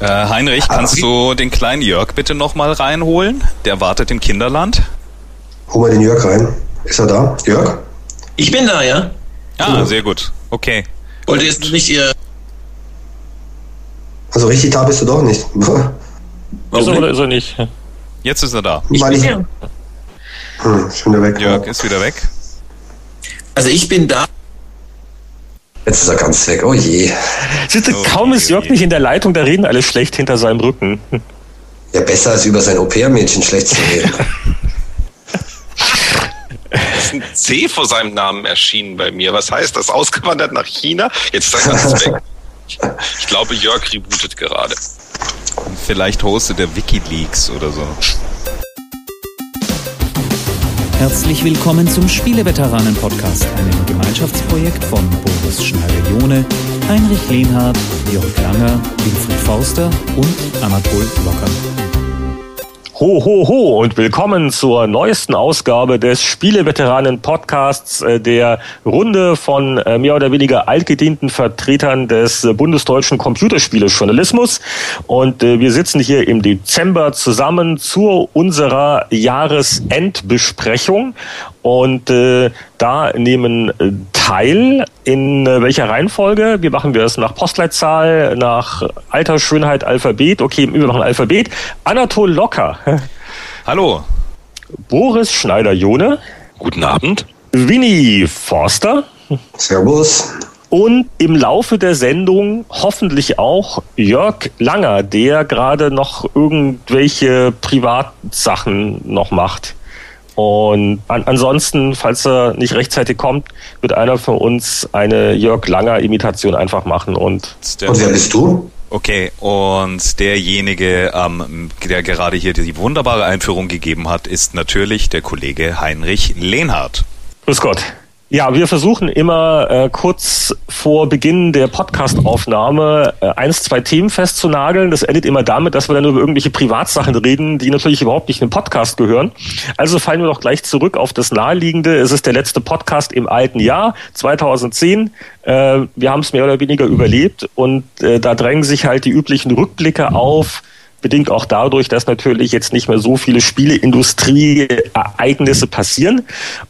Äh, Heinrich, kannst du den kleinen Jörg bitte nochmal reinholen? Der wartet im Kinderland. Hol mal den Jörg rein. Ist er da? Jörg? Ich bin da, ja. Ah, sehr gut. Okay. Wollt ihr jetzt nicht ihr. Also richtig da bist du doch nicht. Ist er oder ist er nicht? Jetzt ist er da. Ich Weil bin ich- ja. Hm, schon wieder weg. Jörg ist wieder weg. Also ich bin da. Jetzt ist er ganz weg. Oh je. Siehst Oh, kaum ist Jörg je. nicht in der Leitung, da reden alle schlecht hinter seinem Rücken. Ja, besser als über sein Au-pair-Mädchen schlecht zu reden. ist ein C vor seinem Namen erschienen bei mir. Was heißt das? Ausgewandert nach China? Jetzt ist er ganz weg. Ich glaube, Jörg rebootet gerade. Vielleicht hostet er Wikileaks oder so. Herzlich willkommen zum Spieleveteranen-Podcast, einem Gemeinschaftsprojekt von Boris Schneider-Jone, Heinrich Lehnhardt, Jörg Langer, Wilfried Forster und Anatol Locker. Ho, ho, ho und willkommen zur neuesten Ausgabe des Spieleveteranen-Podcasts, äh, der Runde von äh, mehr oder weniger altgedienten Vertretern des bundesdeutschen Computerspielejournalismus. Und äh, wir sitzen hier im Dezember zusammen zu unserer Jahresendbesprechung. Und äh, da nehmen äh, teil in äh, welcher Reihenfolge? Wie machen wir es? Nach Postleitzahl, nach Alter, Schönheit, Alphabet? Okay, wir machen Alphabet. Anatol Locker, Hallo. Boris Schneider-Jone, Guten Abend. Winnie Forster Servus. und im Laufe der Sendung hoffentlich auch Jörg Langer, der gerade noch irgendwelche Privatsachen noch macht. Und an, ansonsten, falls er nicht rechtzeitig kommt, wird einer von uns eine Jörg Langer Imitation einfach machen und Der- Und wer bist du? Okay, und derjenige, ähm, der gerade hier die wunderbare Einführung gegeben hat, ist natürlich der Kollege Heinrich Lehnhardt. Grüß Gott. Ja, wir versuchen immer äh, kurz vor Beginn der Podcast-Aufnahme äh, eins, zwei Themen festzunageln. Das endet immer damit, dass wir dann über irgendwelche Privatsachen reden, die natürlich überhaupt nicht in den Podcast gehören. Also fallen wir doch gleich zurück auf das Naheliegende. Es ist der letzte Podcast im alten Jahr, 2010. Äh, wir haben es mehr oder weniger überlebt und äh, da drängen sich halt die üblichen Rückblicke auf bedingt auch dadurch, dass natürlich jetzt nicht mehr so viele Spieleindustrie-Ereignisse passieren.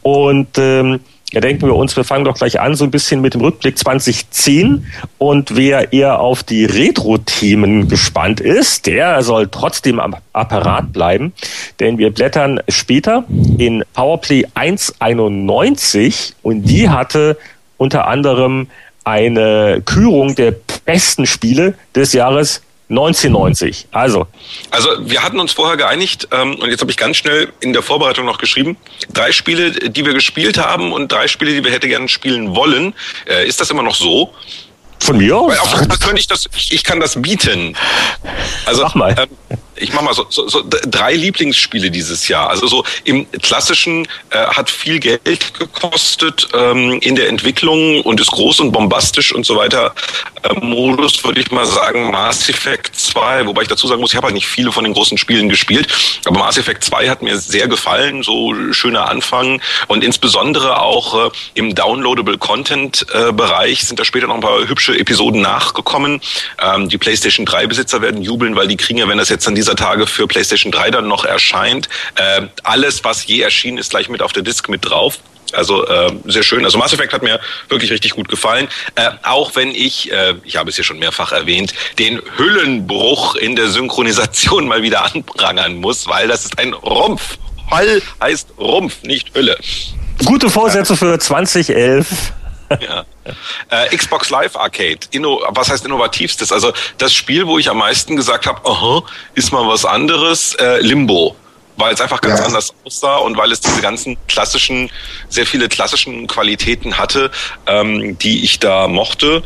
Und ähm, ja, denken wir uns, wir fangen doch gleich an, so ein bisschen mit dem Rückblick 2010. Und wer eher auf die Retro-Themen gespannt ist, der soll trotzdem am Apparat bleiben, denn wir blättern später in Powerplay 191 und die hatte unter anderem eine Kürung der besten Spiele des Jahres 1990. Also, Also wir hatten uns vorher geeinigt ähm, und jetzt habe ich ganz schnell in der Vorbereitung noch geschrieben, drei Spiele, die wir gespielt haben und drei Spiele, die wir hätte gerne spielen wollen. Äh, ist das immer noch so? von mir aus. Weil auf könnte ich das, ich, ich kann das bieten. Also Mach mal. Ähm, ich mach mal so, so, so drei Lieblingsspiele dieses Jahr. Also so im klassischen äh, hat viel Geld gekostet ähm, in der Entwicklung und ist groß und bombastisch und so weiter. Äh, Modus würde ich mal sagen Mass Effect 2, wobei ich dazu sagen muss, ich habe halt nicht viele von den großen Spielen gespielt, aber Mass Effect 2 hat mir sehr gefallen, so schöner Anfang und insbesondere auch äh, im Downloadable Content äh, Bereich sind da später noch ein paar hübsche Episoden nachgekommen. Ähm, die PlayStation 3 Besitzer werden jubeln, weil die kriegen ja, wenn das jetzt an dieser Tage für PlayStation 3 dann noch erscheint, äh, alles, was je erschienen ist, gleich mit auf der Disk mit drauf. Also äh, sehr schön. Also Mass Effect hat mir wirklich richtig gut gefallen. Äh, auch wenn ich, äh, ich habe es hier schon mehrfach erwähnt, den Hüllenbruch in der Synchronisation mal wieder anprangern muss, weil das ist ein Rumpf. Hall heißt Rumpf, nicht Hülle. Gute Vorsätze für 2011. Ja. Äh, Xbox Live Arcade, Inno, was heißt innovativstes? Also das Spiel, wo ich am meisten gesagt habe, aha, ist mal was anderes, äh, Limbo. Weil es einfach ganz Ja. anders aussah und weil es diese ganzen klassischen, sehr viele klassischen Qualitäten hatte, ähm, die ich da mochte.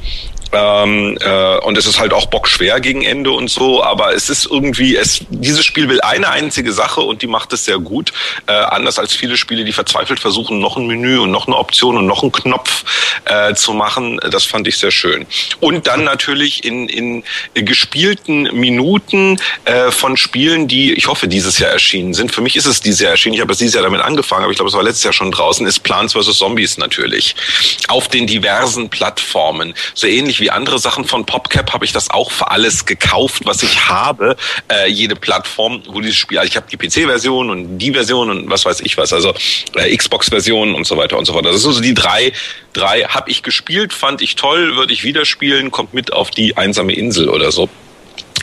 Ähm, äh, und es ist halt auch bockschwer gegen Ende und so, aber es ist irgendwie, es, dieses Spiel will eine einzige Sache und die macht es sehr gut. Äh, anders als viele Spiele, die verzweifelt versuchen, noch ein Menü und noch eine Option und noch einen Knopf äh, zu machen. Das fand ich sehr schön. Und dann natürlich in, in gespielten Minuten äh, von Spielen, die, ich hoffe, dieses Jahr erschienen sind. Für mich ist es dieses Jahr erschienen. Ich habe es dieses Jahr damit angefangen, aber ich glaube, es war letztes Jahr schon draußen, ist Plants vs. Zombies natürlich. Auf den diversen Plattformen. So ähnlich wie andere Sachen von PopCap habe ich das auch für alles gekauft, was ich habe. Äh, jede Plattform, wo dieses Spiel, also ich habe die PC-Version und die Version und was weiß ich was, also äh, Xbox-Version und so weiter und so fort. Das ist also die drei, drei habe ich gespielt, fand ich toll, würde ich wieder spielen, kommt mit auf die einsame Insel oder so.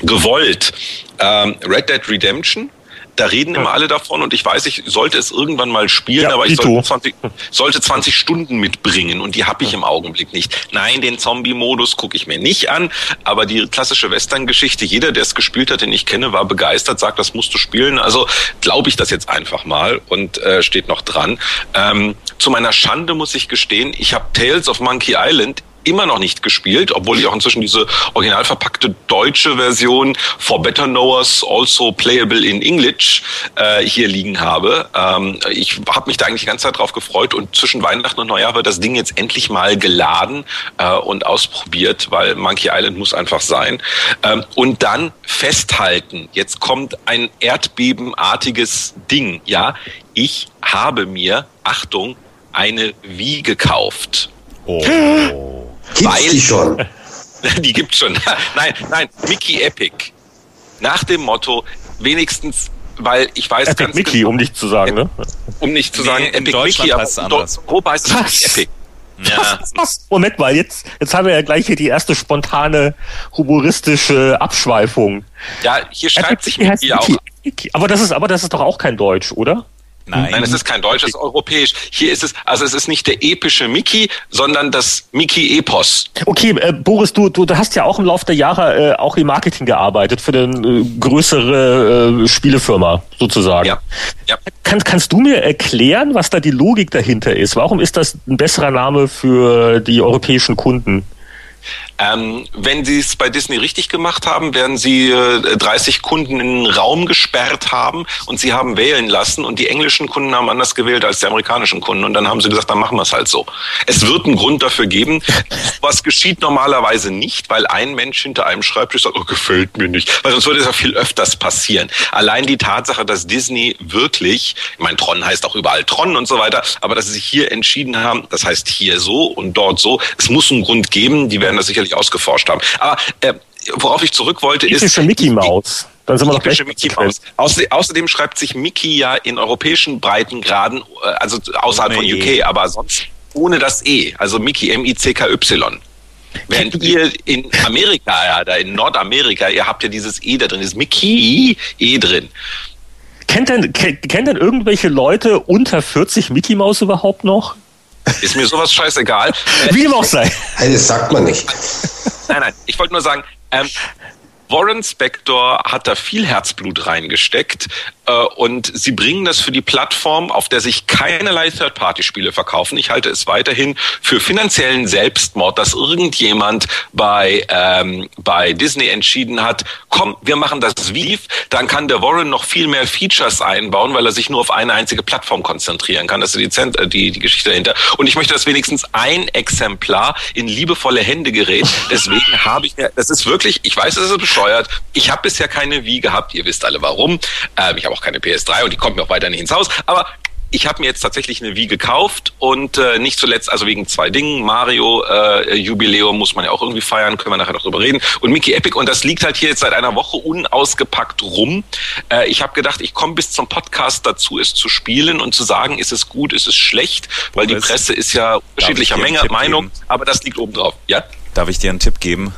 Gewollt. Ähm, Red Dead Redemption da reden immer alle davon und ich weiß, ich sollte es irgendwann mal spielen, Ja, aber ich sollte 20, sollte 20 Stunden mitbringen und die habe ich im Augenblick nicht. Nein, den Zombie-Modus gucke ich mir nicht an, aber die klassische Western-Geschichte, jeder, der es gespielt hat, den ich kenne, war begeistert, sagt, das musst du spielen. Also glaube ich das jetzt einfach mal und äh, steht noch dran. Ähm, zu meiner Schande muss ich gestehen, ich habe Tales of Monkey Island immer noch nicht gespielt, obwohl ich auch inzwischen diese original verpackte deutsche Version For Better Knowers Also Playable in English äh, hier liegen habe. Ähm, ich habe mich da eigentlich die ganze Zeit drauf gefreut und zwischen Weihnachten und Neujahr wird das Ding jetzt endlich mal geladen äh, und ausprobiert, weil Monkey Island muss einfach sein. Ähm, und dann festhalten, jetzt kommt ein erdbebenartiges Ding, ja. Ich habe mir, Achtung, eine Wii gekauft. Oh. Gibt's Weil- die schon? Die gibt's schon. nein, nein, Mickey Epic. Nach dem Motto, wenigstens, weil ich weiß Epic ganz Mickey, genau, um nicht zu sagen, ne? um nicht zu Nee, sagen, Epic Deutschland Mickey, aber heißt es. Europa heißt es Epic. Ja. Moment mal, jetzt, jetzt haben wir ja gleich hier die erste spontane humoristische Abschweifung. ja, hier schreibt sich Mickey Mickey auch. Mickey. Aber das ist, aber das ist doch auch kein Deutsch, oder? Nein. Nein, es ist kein Deutsch, es ist europäisch. Hier ist es, also es ist nicht der epische Mickey, sondern das Mickey-Epos. Okay, äh, Boris, du, du, du hast ja auch im Laufe der Jahre äh, auch im Marketing gearbeitet für eine äh, größere äh, Spielefirma sozusagen. Ja. Ja. Kann, kannst du mir erklären, was da die Logik dahinter ist? Warum ist das ein besserer Name für die europäischen Kunden? Ähm, wenn Sie es bei Disney richtig gemacht haben, werden Sie äh, 30 Kunden in einen Raum gesperrt haben und Sie haben wählen lassen und die englischen Kunden haben anders gewählt als die amerikanischen Kunden und dann haben Sie gesagt, dann machen wir es halt so. Es wird einen Grund dafür geben. Was geschieht normalerweise nicht, weil ein Mensch hinter einem Schreibtisch sagt, oh, gefällt mir nicht. Weil sonst würde es ja viel öfters passieren. Allein die Tatsache, dass Disney wirklich, ich meine, Tron heißt auch überall Tron und so weiter, aber dass sie sich hier entschieden haben, das heißt hier so und dort so, es muss einen Grund geben, die werden das sicherlich ausgeforscht haben. Aber äh, worauf ich zurück wollte, ist... Typische Mickey Maus. Dann sind wir doch gleich Mickey Mouse. Außerdem, außerdem schreibt sich Mickey ja in europäischen Breitengraden, äh, also außerhalb von Ohne UK, E. aber sonst ohne das E. Also Mickey, M-I-C-K-Y. Während ihr in Amerika, ja, da in Nordamerika, ihr habt ja dieses E da drin, ist Mickey E drin. Kennt denn, kennt, kennt denn irgendwelche Leute unter 40 Mickey Maus überhaupt noch? Ist mir sowas scheißegal. Äh, Wie dem auch sei. Hey, das sagt man nicht. Nein, nein, ich wollte nur sagen, ähm, Warren Spector hat da viel Herzblut reingesteckt äh, und sie bringen das für die Plattform, auf der sich keinerlei Third-Party-Spiele verkaufen. Ich halte es weiterhin für finanziellen Selbstmord, dass irgendjemand bei, ähm, bei Disney entschieden hat, komm, wir machen das Vive, dann kann der Warren noch viel mehr Features einbauen, weil er sich nur auf eine einzige Plattform konzentrieren kann. Das ist die, äh, die, die Geschichte dahinter. Und ich möchte, dass wenigstens ein Exemplar in liebevolle Hände gerät. Deswegen habe ich das ist wirklich, ich weiß, es ist bescheuert. Ich habe bisher keine Wii gehabt. Ihr wisst alle warum. Ähm, ich habe auch keine PS3 und die kommt mir auch weiter nicht ins Haus. Aber ich habe mir jetzt tatsächlich eine Wii gekauft und äh, nicht zuletzt, also wegen zwei Dingen. Mario äh, Jubiläum muss man ja auch irgendwie feiern, können wir nachher noch drüber reden. Und Mickey Epic und das liegt halt hier jetzt seit einer Woche unausgepackt rum. Äh, ich habe gedacht, ich komme bis zum Podcast dazu, es zu spielen und zu sagen, ist es gut, ist es schlecht, weil die Presse ist ja unterschiedlicher Menge Meinung, geben? aber das liegt oben drauf. Ja? Darf ich dir einen Tipp geben?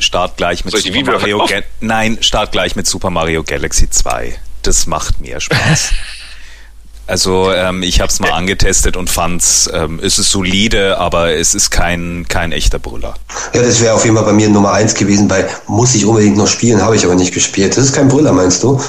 Start gleich mit Super Mario? Ga Nein, start gleich mit Super Mario Galaxy 2. Das macht mir Spaß. Also ähm, ich habe es mal angetestet und fand's, ähm, es ist solide, aber es ist kein kein echter Brüller. Ja, das wäre auf jeden Fall bei mir Nummer eins gewesen, weil muss ich unbedingt noch spielen, habe ich aber nicht gespielt. Das ist kein Brüller, meinst du?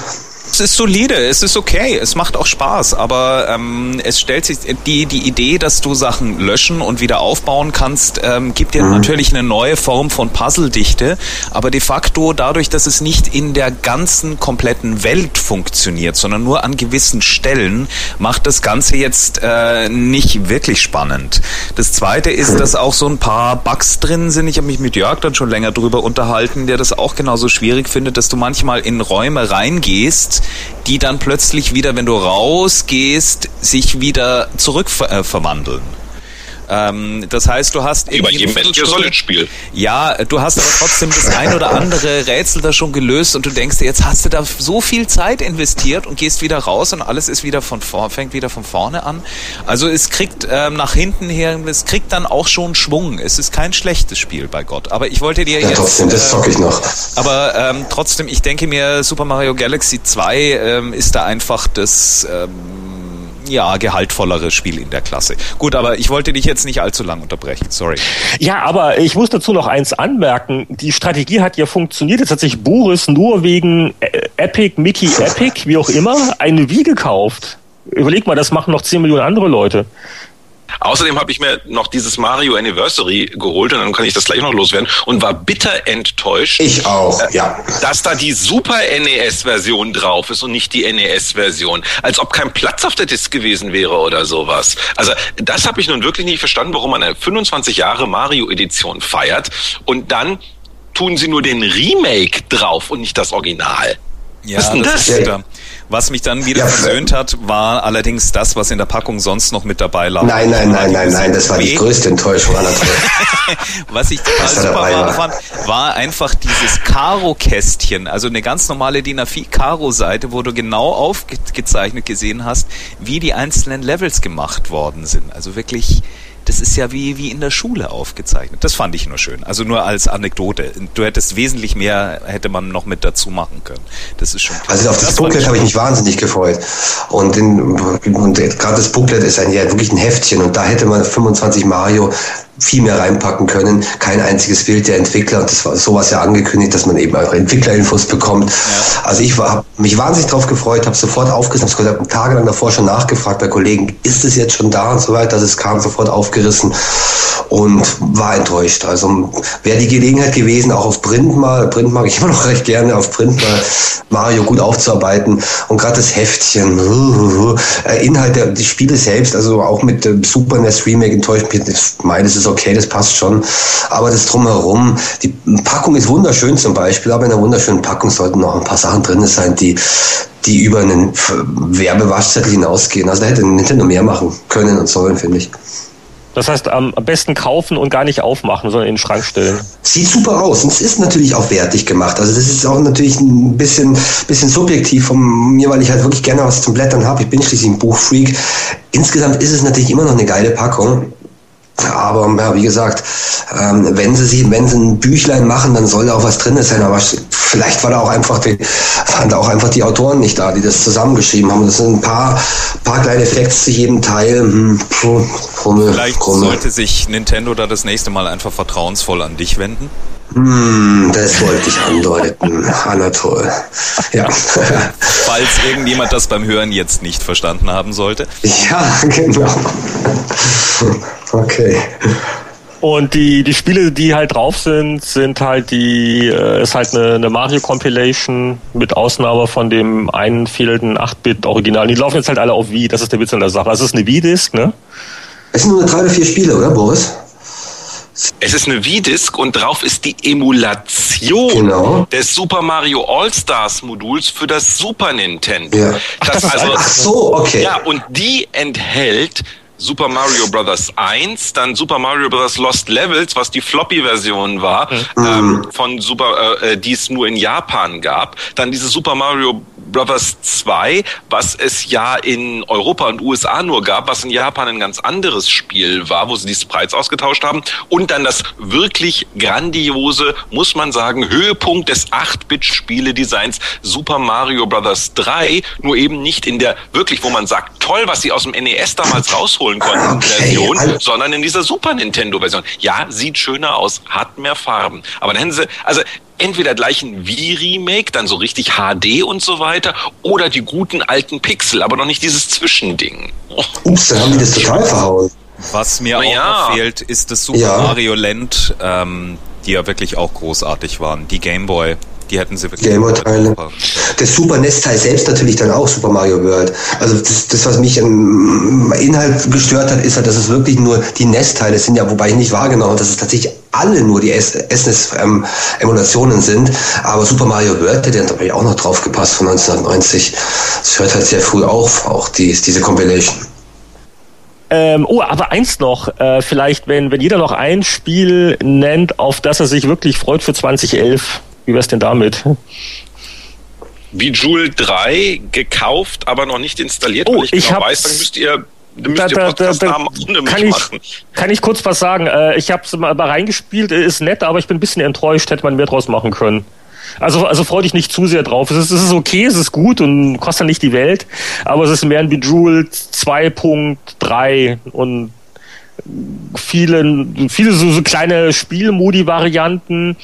Es ist solide, es ist okay, es macht auch Spaß, aber ähm, es stellt sich die die Idee, dass du Sachen löschen und wieder aufbauen kannst, ähm, gibt dir natürlich eine neue Form von Puzzledichte, aber de facto dadurch, dass es nicht in der ganzen kompletten Welt funktioniert, sondern nur an gewissen Stellen, macht das Ganze jetzt äh, nicht wirklich spannend. Das Zweite ist, dass auch so ein paar Bugs drin sind. Ich habe mich mit Jörg dann schon länger drüber unterhalten, der das auch genauso schwierig findet, dass du manchmal in Räume reingehst, die dann plötzlich wieder, wenn du rausgehst, sich wieder zurück äh. Ähm, das heißt, du hast irgendwie jedem Metal Solid Spiel. Ja, du hast aber trotzdem das ein oder andere Rätsel da schon gelöst und du denkst dir, jetzt hast du da so viel Zeit investiert und gehst wieder raus und alles ist wieder von vor, fängt wieder von vorne an. Also es kriegt ähm, nach hinten her, es kriegt dann auch schon Schwung. Es ist kein schlechtes Spiel bei Gott. Aber ich wollte dir Ja, jetzt. trotzdem, das äh, zocke ich noch. aber ähm, trotzdem, ich denke mir, Super Mario Galaxy 2 ähm, ist da einfach das ähm, ja, gehaltvollere Spiel in der Klasse. Gut, aber ich wollte dich jetzt nicht allzu lang unterbrechen, sorry. Ja, aber ich muss dazu noch eins anmerken. Die Strategie hat ja funktioniert. Jetzt hat sich Boris nur wegen äh, Epic, Mickey Epic, wie auch immer, eine Wii gekauft. Überleg mal, das machen noch 10 Millionen andere Leute. Außerdem habe ich mir noch dieses Mario Anniversary geholt und dann kann ich das gleich noch loswerden und war bitter enttäuscht. Ich auch, ja. dass da die Super NES-Version drauf ist und nicht die NES-Version. Als ob kein Platz auf der Disk gewesen wäre oder sowas. Also das habe ich nun wirklich nicht verstanden, warum man eine 25 Jahre Mario-Edition feiert und dann tun sie nur den Remake drauf und nicht das Original. Ja, Was ist denn das? ist bitter. Was mich dann wieder Ja, versöhnt hat, war allerdings das, was in der Packung sonst noch mit dabei lag. Nein, nein, nein, nein, nein, das war die größte Enttäuschung aller Zeiten. Was ich total super dabei war, war. fand, war einfach dieses Karo-Kästchen, also eine ganz normale DIN A4-Karo-Seite, wo du genau aufgezeichnet gesehen hast, wie die einzelnen Levels gemacht worden sind. Also wirklich, das ist ja wie, wie in der Schule aufgezeichnet. Das fand ich nur schön. Also nur als Anekdote. Du hättest wesentlich mehr, hätte man noch mit dazu machen können. Das ist schon toll. Also auf das, fand Booklet habe ich mich wahnsinnig gefreut. Und, und gerade das Booklet ist ein, ja, wirklich ein Heftchen und da hätte man 25 Mario viel mehr reinpacken können. Kein einziges Bild der Entwickler und das war sowas ja angekündigt, dass man eben auch Entwicklerinfos bekommt. Also ich habe mich wahnsinnig drauf gefreut, habe sofort aufgerissen, habe tagelang davor schon nachgefragt bei Kollegen, ist es jetzt schon da und so weiter, dass es kam, sofort aufgerissen und war enttäuscht. Also wäre die Gelegenheit gewesen, auch auf Print mal, Print mag ich immer noch recht gerne, auf Print mal Mario gut aufzuarbeiten und gerade das Heftchen, äh, Inhalt der die Spiele selbst, also auch mit dem Super NES Remake enttäuscht mich, ich meine, das ist okay, das passt schon, aber das drumherum, die Packung ist wunderschön zum Beispiel, aber in einer wunderschönen Packung sollten noch ein paar Sachen drin sein, die die über einen Werbewaschzettel hinausgehen. Also da hätte Nintendo mehr machen können und sollen, finde ich. Das heißt, am am besten kaufen und gar nicht aufmachen, sondern in den Schrank stellen. Sieht super aus und es ist natürlich auch wertig gemacht. Also das ist auch natürlich ein bisschen, bisschen subjektiv von mir, weil ich halt wirklich gerne was zum Blättern habe. Ich bin schließlich ein Buchfreak. Insgesamt ist es natürlich immer noch eine geile Packung. Aber ja, wie gesagt, ähm, wenn sie sich, wenn sie ein Büchlein machen, dann soll da auch was drin sein. Aber vielleicht war da auch einfach die, waren da auch einfach die Autoren nicht da, die das zusammengeschrieben haben. Das sind ein paar, paar kleine Facts zu jedem Teil. Hm, puh, Rummel, Vielleicht sollte sich Nintendo da das nächste Mal einfach vertrauensvoll an dich wenden. Hm, das wollte ich andeuten. Anatol. Ja. Falls irgendjemand das beim Hören jetzt nicht verstanden haben sollte. ja, genau. Okay. Und die, die Spiele, die halt drauf sind, sind halt die, äh, ist halt eine, eine Mario Compilation mit Ausnahme von dem einen fehlenden 8-Bit-Original. Die laufen jetzt halt alle auf Wii, das ist der Witz an der Sache. Also es ist eine Wii-Disc, ne? Es sind nur drei oder vier Spiele, oder, Boris? Es ist eine Wii-Disc und drauf ist die Emulation Genau. des Super Mario All-Stars Moduls für das Super Nintendo. Ja. Das also, Ach so, okay. Ja, und die enthält Super Mario Bros. 1, dann Super Mario Bros. Lost Levels, was die Floppy-Version war, ähm, von Super, äh, äh, die es nur in Japan gab. Dann dieses Super Mario Bros. 2, was es ja in Europa und USA nur gab, was in Japan ein ganz anderes Spiel war, wo sie die Sprites ausgetauscht haben. Und dann das wirklich grandiose, muss man sagen, Höhepunkt des 8-Bit-Spieledesigns Super Mario Bros. 3, nur eben nicht in der wirklich, wo man sagt, toll, was sie aus dem NES damals rausholen konnten, Okay, Version, also- sondern in dieser Super Nintendo-Version. Ja, sieht schöner aus, hat mehr Farben. Aber dann hätten sie, also entweder gleich ein Wii-Remake, dann so richtig HD und so weiter, oder die guten alten Pixel, aber noch nicht dieses Zwischending. Oh. Ups, dann haben die das total verhauen. Was mir Na auch ja. noch fehlt, ist das Super Ja. Mario Land, ähm, die ja wirklich auch großartig waren. Die Game Boy, die hätten sie wirklich. Gameboy-Teile. Das Super NES-Teil selbst natürlich dann auch Super Mario World. Also das, das was mich im Inhalt gestört hat, ist halt, dass es wirklich nur die NES-Teile sind, ja, wobei ich nicht wahrgenommen habe, dass es tatsächlich alle nur die SNES-Emulationen sind. Aber Super Mario World, der hat natürlich auch noch drauf gepasst von 1990. Das hört halt sehr früh auf, auch die, diese Compilation. Ähm, oh, aber eins noch, äh, vielleicht, wenn, wenn jeder noch ein Spiel nennt, auf das er sich wirklich freut für 2011. Wie wär's denn damit? Bejewel 3 gekauft, aber noch nicht installiert, Oh, weil ich ich genau weiß, dann müsst ihr, dann müsst Da- ihr da- da- kann ich- machen. Kann ich kurz was sagen? Äh, ich habe mal mal reingespielt, äh, ist nett, aber ich bin ein bisschen enttäuscht, hätte man mehr draus machen können. Also, also freu dich nicht zu sehr drauf. Es ist, es ist okay, es ist gut und kostet nicht die Welt, aber es ist mehr ein Bejeweled 2.3 und viele, viele so, so kleine Spielmodi-Varianten,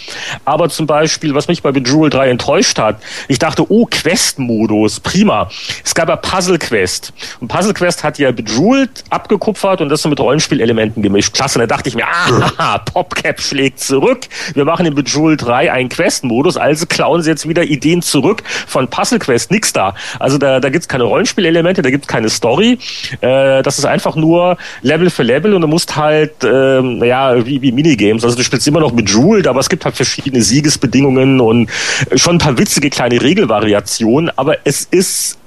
aber zum Beispiel, was mich bei Bejeweled 3 enttäuscht hat, ich dachte, oh, Quest-Modus, prima. Es gab ja Puzzle Quest. Und Puzzle Quest hat ja Bejeweled abgekupfert und das so mit Rollenspielelementen gemischt. Klasse, und da dachte ich mir, ah, PopCap schlägt zurück. Wir machen in Bejeweled 3 einen Quest-Modus, also klauen sie jetzt wieder Ideen zurück von Puzzle Quest. Nix da. Also da, da gibt's keine Rollenspielelemente, da gibt's keine Story. Äh, das ist einfach nur Level für Level und du musst halt, ähm, ja, wie, wie Minigames. Also du spielst immer noch Bejeweled, aber es gibt halt verschiedene Siegesbedingungen und schon ein paar witzige kleine Regelvariationen, aber es ist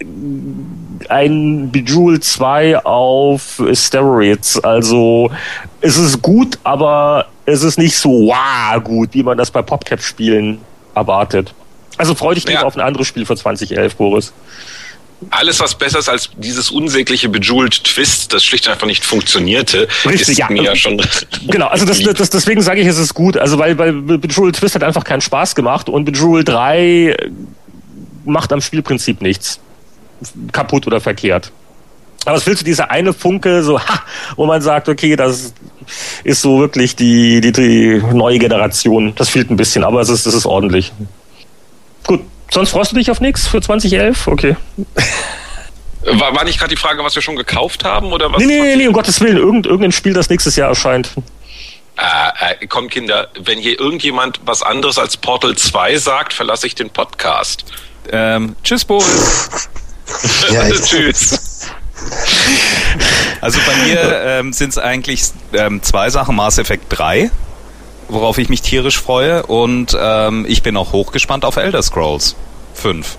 ein Bejeweled 2 auf Steroids. Also es ist gut, aber es ist nicht so wow gut, wie man das bei PopCap-Spielen erwartet. Also freu dich Ja. auf ein anderes Spiel für 2011, Boris. Alles, was besser ist als dieses unsägliche Bejeweled Twist, das schlicht und einfach nicht funktionierte, Richtig, ist ja. mir ja schon. Genau, also das, das, deswegen sage ich, es ist gut. Also weil, weil Bejeweled Twist hat einfach keinen Spaß gemacht und Bejeweled 3 macht am Spielprinzip nichts. Kaputt oder verkehrt. Aber es fehlt so dieser eine Funke, so, ha, wo man sagt, okay, das ist so wirklich die, die, die neue Generation. Das fehlt ein bisschen, aber es ist, es ist ordentlich. Gut, sonst freust du dich auf nichts für 2011? Okay. War, war nicht gerade die Frage, was wir schon gekauft haben oder was? Nee, nee, nee, nee, um Gottes Willen, irgend, irgendein Spiel, das nächstes Jahr erscheint. Äh, äh, komm, Kinder, wenn hier irgendjemand was anderes als Portal 2 sagt, verlasse ich den Podcast. Ähm, tschüss, Boris. Ja, Tschüss. Also bei mir ähm, sind es eigentlich ähm, zwei Sachen. Mass Effect 3, worauf ich mich tierisch freue. Und ähm, ich bin auch hochgespannt auf Elder Scrolls 5.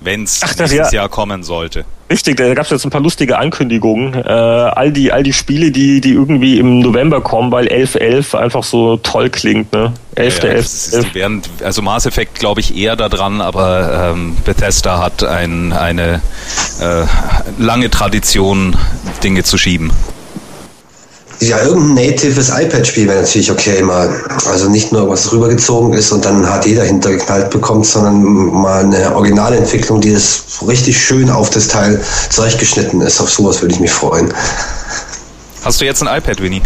Wenn es nächstes ja. Jahr kommen sollte. Richtig, da gab es jetzt ein paar lustige Ankündigungen. Äh, all die, all die Spiele, die, die irgendwie im November kommen, weil 11.11 einfach so toll klingt, ne? 11. Ja, das ist, die werden, also Mass Effect glaube ich eher da dran, aber ähm, Bethesda hat ein, eine äh, lange Tradition, Dinge zu schieben. Ja, irgendein natives iPad-Spiel wäre natürlich okay mal. Also nicht nur was rübergezogen ist und dann HD dahinter geknallt bekommt, sondern mal eine Originalentwicklung, die so richtig schön auf das Teil zurechtgeschnitten ist. Auf sowas würde ich mich freuen. Hast du jetzt ein iPad, Winnie?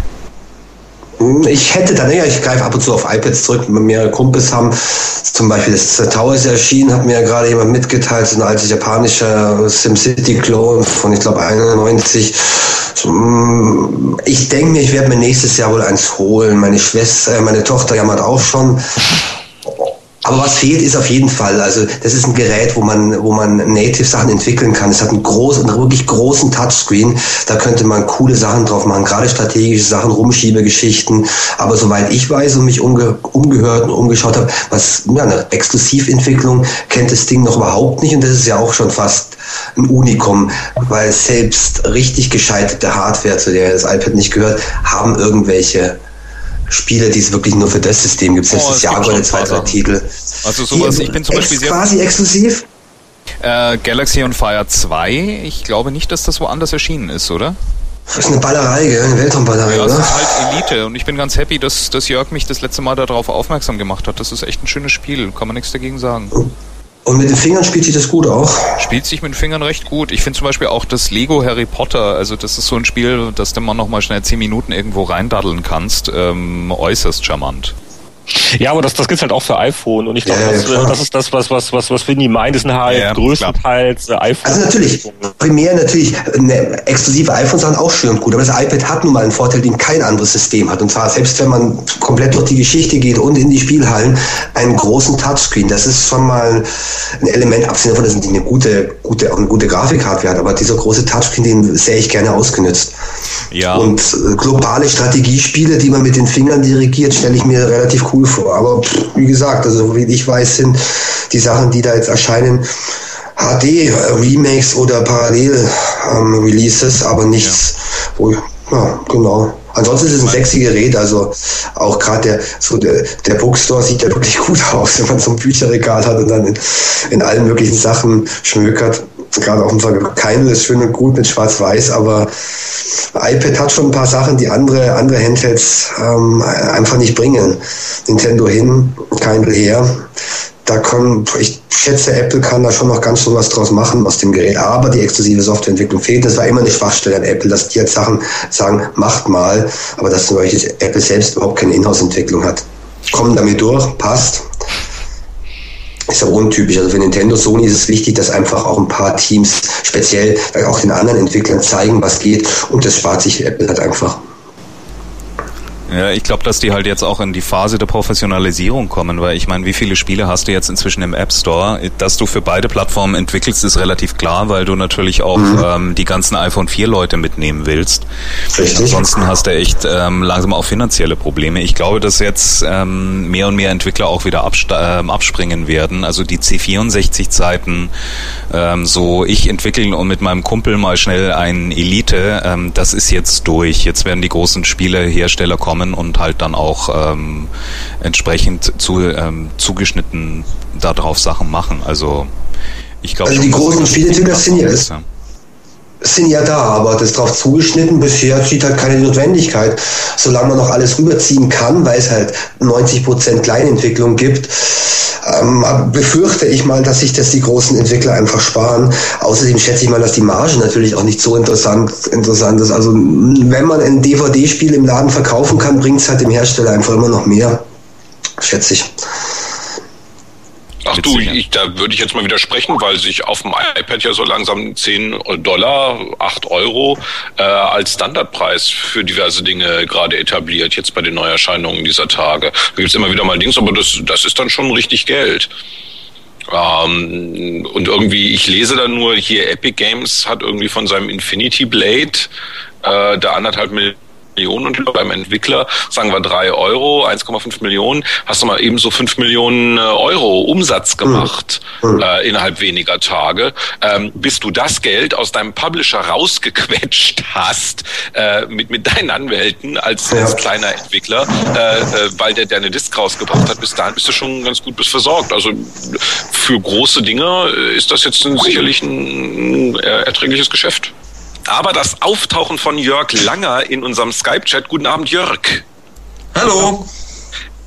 Ich hätte dann, ja, ich greife ab und zu auf iPads zurück, wenn mehrere Kumpels haben. Zum Beispiel das Tower ist erschienen, hat mir ja gerade jemand mitgeteilt, so ein alter japanischer SimCity-Clone von, ich glaube, 91. Mm, Ich denke mir, ich werde mir nächstes Jahr wohl eins holen. Meine Schwester, äh, meine Tochter jammert auch schon. Aber was fehlt, ist auf jeden Fall, also das ist ein Gerät, wo man, wo man Native Sachen entwickeln kann. Es hat einen großen, einen wirklich großen Touchscreen. Da könnte man coole Sachen drauf machen, gerade strategische Sachen, Rumschiebegeschichten. Aber soweit ich weiß und mich umge umgehört und umgeschaut habe, was ja, eine Exklusiventwicklung kennt das Ding noch überhaupt nicht. Und das ist ja auch schon fast ein Unikum, weil selbst richtig gescheiterte Hardware, zu der das iPad nicht gehört, haben irgendwelche Spiele, die es wirklich nur für das System gibt. Oh, Selbst es das gibt Jaguar, schon der ein paar zweite Sachen. Titel. Also sowas, ich bin zum Beispiel sehr quasi exklusiv. Äh, Galaxy on Fire 2, ich glaube nicht, dass das woanders erschienen ist, oder? Das ist eine Ballerei, gell? Eine Weltraumballerei, Ja, oder? ist halt Elite und ich bin ganz happy, dass, dass Jörg mich das letzte Mal darauf aufmerksam gemacht hat. Das ist echt ein schönes Spiel, kann man nichts dagegen sagen. Und mit den Fingern spielt sich das gut auch. Spielt sich mit den Fingern recht gut. Ich finde zum Beispiel auch das Lego Harry Potter, also das ist so ein Spiel, das du mal nochmal schnell 10 Minuten irgendwo reindaddeln kannst, ähm, äußerst charmant. Ja, aber das, das gibt's halt auch für iPhone und ich glaube, Ja, ja, das, klar. das ist das, was, was, was, was Winnie meint, das sind halt Ja, größtenteils äh, iPhone. Also natürlich, primär natürlich eine exklusive iPhone-Sachen auch schön und gut, aber das iPad hat nun mal einen Vorteil, den kein anderes System hat. Und zwar, selbst wenn man komplett durch die Geschichte geht und in die Spielhallen, einen großen Touchscreen. Das ist schon mal ein Element, abgesehen davon, dass es eine gute, gute, auch eine gute Grafikhardware hat, aber dieser große Touchscreen, den sehe ich gerne ausgenützt. Ja. Und äh, globale Strategiespiele, die man mit den Fingern dirigiert, stelle ich mir relativ cool vor. Aber pff, wie gesagt, also wie ich weiß, sind die Sachen, die da jetzt erscheinen, HD-Remakes oder Parallel-Releases, aber nichts, Wo ich, ja, genau. Ansonsten ist es ein sexy Gerät, also auch gerade der, so der, der Bookstore sieht ja wirklich gut aus, wenn man so ein Bücherregal hat und dann in, in allen möglichen Sachen schmökert. Gerade auf dem Kindle ist schön und gut mit Schwarz-Weiß, aber iPad hat schon ein paar Sachen, die andere, andere Handhelds ähm, einfach nicht bringen. Nintendo hin, Kindle her da kann, ich schätze, Apple kann da schon noch ganz so was draus machen aus dem Gerät. Aber die exklusive Softwareentwicklung fehlt. Das war immer eine Schwachstelle an Apple, dass die jetzt Sachen sagen, macht mal, aber dass zum Beispiel Apple selbst überhaupt keine Inhouse-Entwicklung hat. Kommen damit durch, passt. Ist aber untypisch. Also für Nintendo, Sony ist es wichtig, dass einfach auch ein paar Teams speziell auch den anderen Entwicklern zeigen, was geht. Und das spart sich Apple halt einfach. Ja, ich glaube, dass die halt jetzt auch in die Phase der Professionalisierung kommen, weil ich meine, wie viele Spiele hast du jetzt inzwischen im App Store? Dass du für beide Plattformen entwickelst, ist relativ klar, weil du natürlich auch mhm. ähm, die ganzen iPhone 4 Leute mitnehmen willst. Richtig. Ansonsten hast du echt ähm, langsam auch finanzielle Probleme. Ich glaube, dass jetzt ähm, mehr und mehr Entwickler auch wieder äh, abspringen werden. Also die C64-Zeiten, ähm, so ich entwickeln und mit meinem Kumpel mal schnell ein Elite, ähm, das ist jetzt durch. Jetzt werden die großen Spielehersteller kommen Rahmen und halt dann auch ähm, entsprechend zu, ähm, zugeschnitten darauf Sachen machen. Also ich glaube. Also die großen Spiele sind ja, ist, sind ja da, aber das drauf zugeschnitten bisher sieht halt keine Notwendigkeit. Solange man noch alles rüberziehen kann, weil es halt 90% Kleinentwicklung gibt, ähm, befürchte ich mal, dass sich das die großen Entwickler einfach sparen. Außerdem schätze ich mal, dass die Marge natürlich auch nicht so interessant, interessant ist. Also wenn man ein DVD-Spiel im Laden verkaufen kann, bringt es halt dem Hersteller einfach immer noch mehr. Schätze ich. Ach du, ich, da würde ich jetzt mal widersprechen, weil sich auf dem iPad ja so langsam 10 Dollar, 8 Euro äh, als Standardpreis für diverse Dinge gerade etabliert, jetzt bei den Neuerscheinungen dieser Tage. Da gibt's immer wieder mal Dings, aber das, das ist dann schon richtig Geld. Ähm, und irgendwie, ich lese dann nur hier, Epic Games hat irgendwie von seinem Infinity Blade äh, da anderthalb Millionen Millionen und beim Entwickler sagen wir drei Euro, 1,5 Millionen, hast du mal eben so fünf Millionen äh, Euro Umsatz gemacht mhm. äh, innerhalb weniger Tage, ähm, bis du das Geld aus deinem Publisher rausgequetscht hast äh, mit mit deinen Anwälten als, ja. als kleiner Entwickler, äh, äh, weil der deine Disk rausgebracht hat. Bis dahin bist du schon ganz gut bis versorgt. Also für große Dinge ist das jetzt ein, sicherlich ein erträgliches Geschäft. Aber das Auftauchen von Jörg Langer in unserem Skype-Chat. Guten Abend, Jörg. Hallo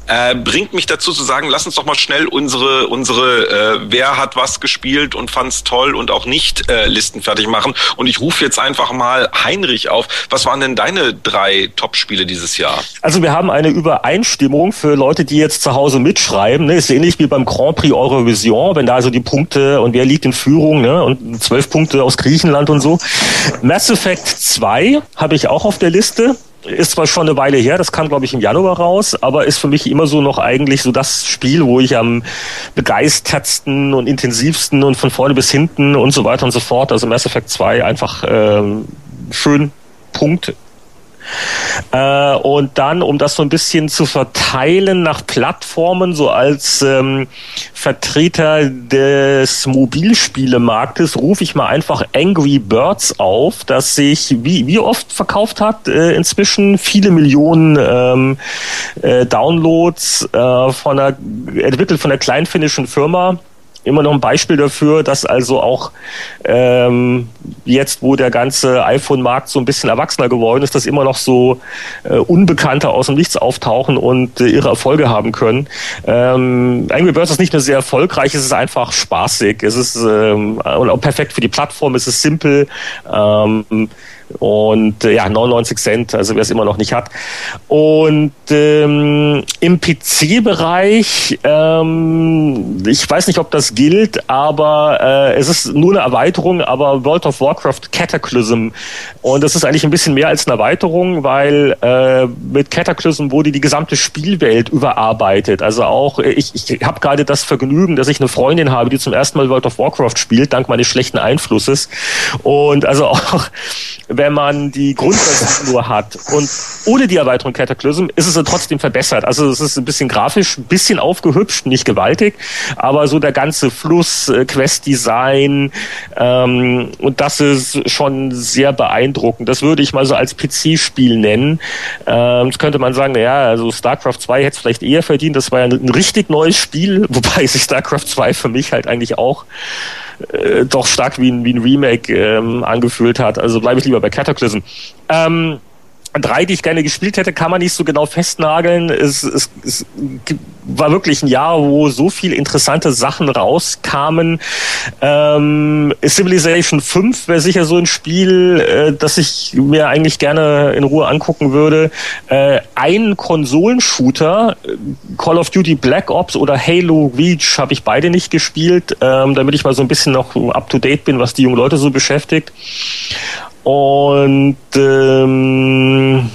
äh, bringt mich dazu zu sagen, lass uns doch mal schnell unsere, unsere äh, Wer hat was gespielt und fand's toll und auch nicht äh, Listen fertig machen. Und ich rufe jetzt einfach mal Heinrich auf. Was waren denn deine drei Top-Spiele dieses Jahr? Also wir haben eine Übereinstimmung für Leute, die jetzt zu Hause mitschreiben. Ne? Ist ähnlich wie beim Grand Prix Eurovision, wenn da also die Punkte und wer liegt in Führung ne? und zwölf Punkte aus Griechenland und so. Mass Effect 2 habe ich auch auf der Liste ist zwar schon eine Weile her, das kam glaube ich im Januar raus, aber ist für mich immer so noch eigentlich so das Spiel, wo ich am begeistertsten und intensivsten und von vorne bis hinten und so weiter und so fort, also Mass Effect 2 einfach ähm, schön Punkt äh, und dann, um das so ein bisschen zu verteilen nach Plattformen, so als ähm, Vertreter des Mobilspielemarktes, rufe ich mal einfach Angry Birds auf, das sich wie, wie oft verkauft hat, äh, inzwischen viele Millionen ähm, äh, Downloads äh, von einer, entwickelt von einer kleinen finnischen Firma immer noch ein Beispiel dafür, dass also auch ähm, jetzt, wo der ganze iPhone-Markt so ein bisschen erwachsener geworden ist, dass immer noch so äh, Unbekannte aus dem Nichts auftauchen und äh, ihre Erfolge haben können. Ähm, Angry Birds ist nicht nur sehr erfolgreich, es ist einfach spaßig, es ist ähm, und auch perfekt für die Plattform, es ist simpel. Ähm, und äh, ja, 99 Cent, also wer es immer noch nicht hat. Und ähm, im PC-Bereich, ähm, ich weiß nicht, ob das gilt, aber äh, es ist nur eine Erweiterung, aber World of Warcraft Cataclysm. Und das ist eigentlich ein bisschen mehr als eine Erweiterung, weil äh, mit Cataclysm wurde die gesamte Spielwelt überarbeitet. Also auch, ich, ich habe gerade das Vergnügen, dass ich eine Freundin habe, die zum ersten Mal World of Warcraft spielt, dank meines schlechten Einflusses. Und also auch wenn man die Grundversion nur hat und ohne die Erweiterung Cataclysm ist es dann trotzdem verbessert. Also es ist ein bisschen grafisch, ein bisschen aufgehübscht, nicht gewaltig, aber so der ganze Fluss, äh, Quest-Design ähm, und das ist schon sehr beeindruckend. Das würde ich mal so als PC-Spiel nennen. Ähm, das könnte man sagen, naja, also StarCraft 2 hätte es vielleicht eher verdient. Das war ja ein richtig neues Spiel, wobei sich StarCraft 2 für mich halt eigentlich auch äh, doch stark wie ein, wie ein Remake ähm, angefühlt hat. Also bleibe ich lieber bei Cataclysm. Ähm, drei, die ich gerne gespielt hätte, kann man nicht so genau festnageln. Es, es, es war wirklich ein Jahr, wo so viel interessante Sachen rauskamen. Ähm, Civilization 5 wäre sicher so ein Spiel, äh, das ich mir eigentlich gerne in Ruhe angucken würde. Äh, ein Konsolenshooter, Call of Duty Black Ops oder Halo Reach, habe ich beide nicht gespielt, ähm, damit ich mal so ein bisschen noch up to date bin, was die jungen Leute so beschäftigt. Und ähm,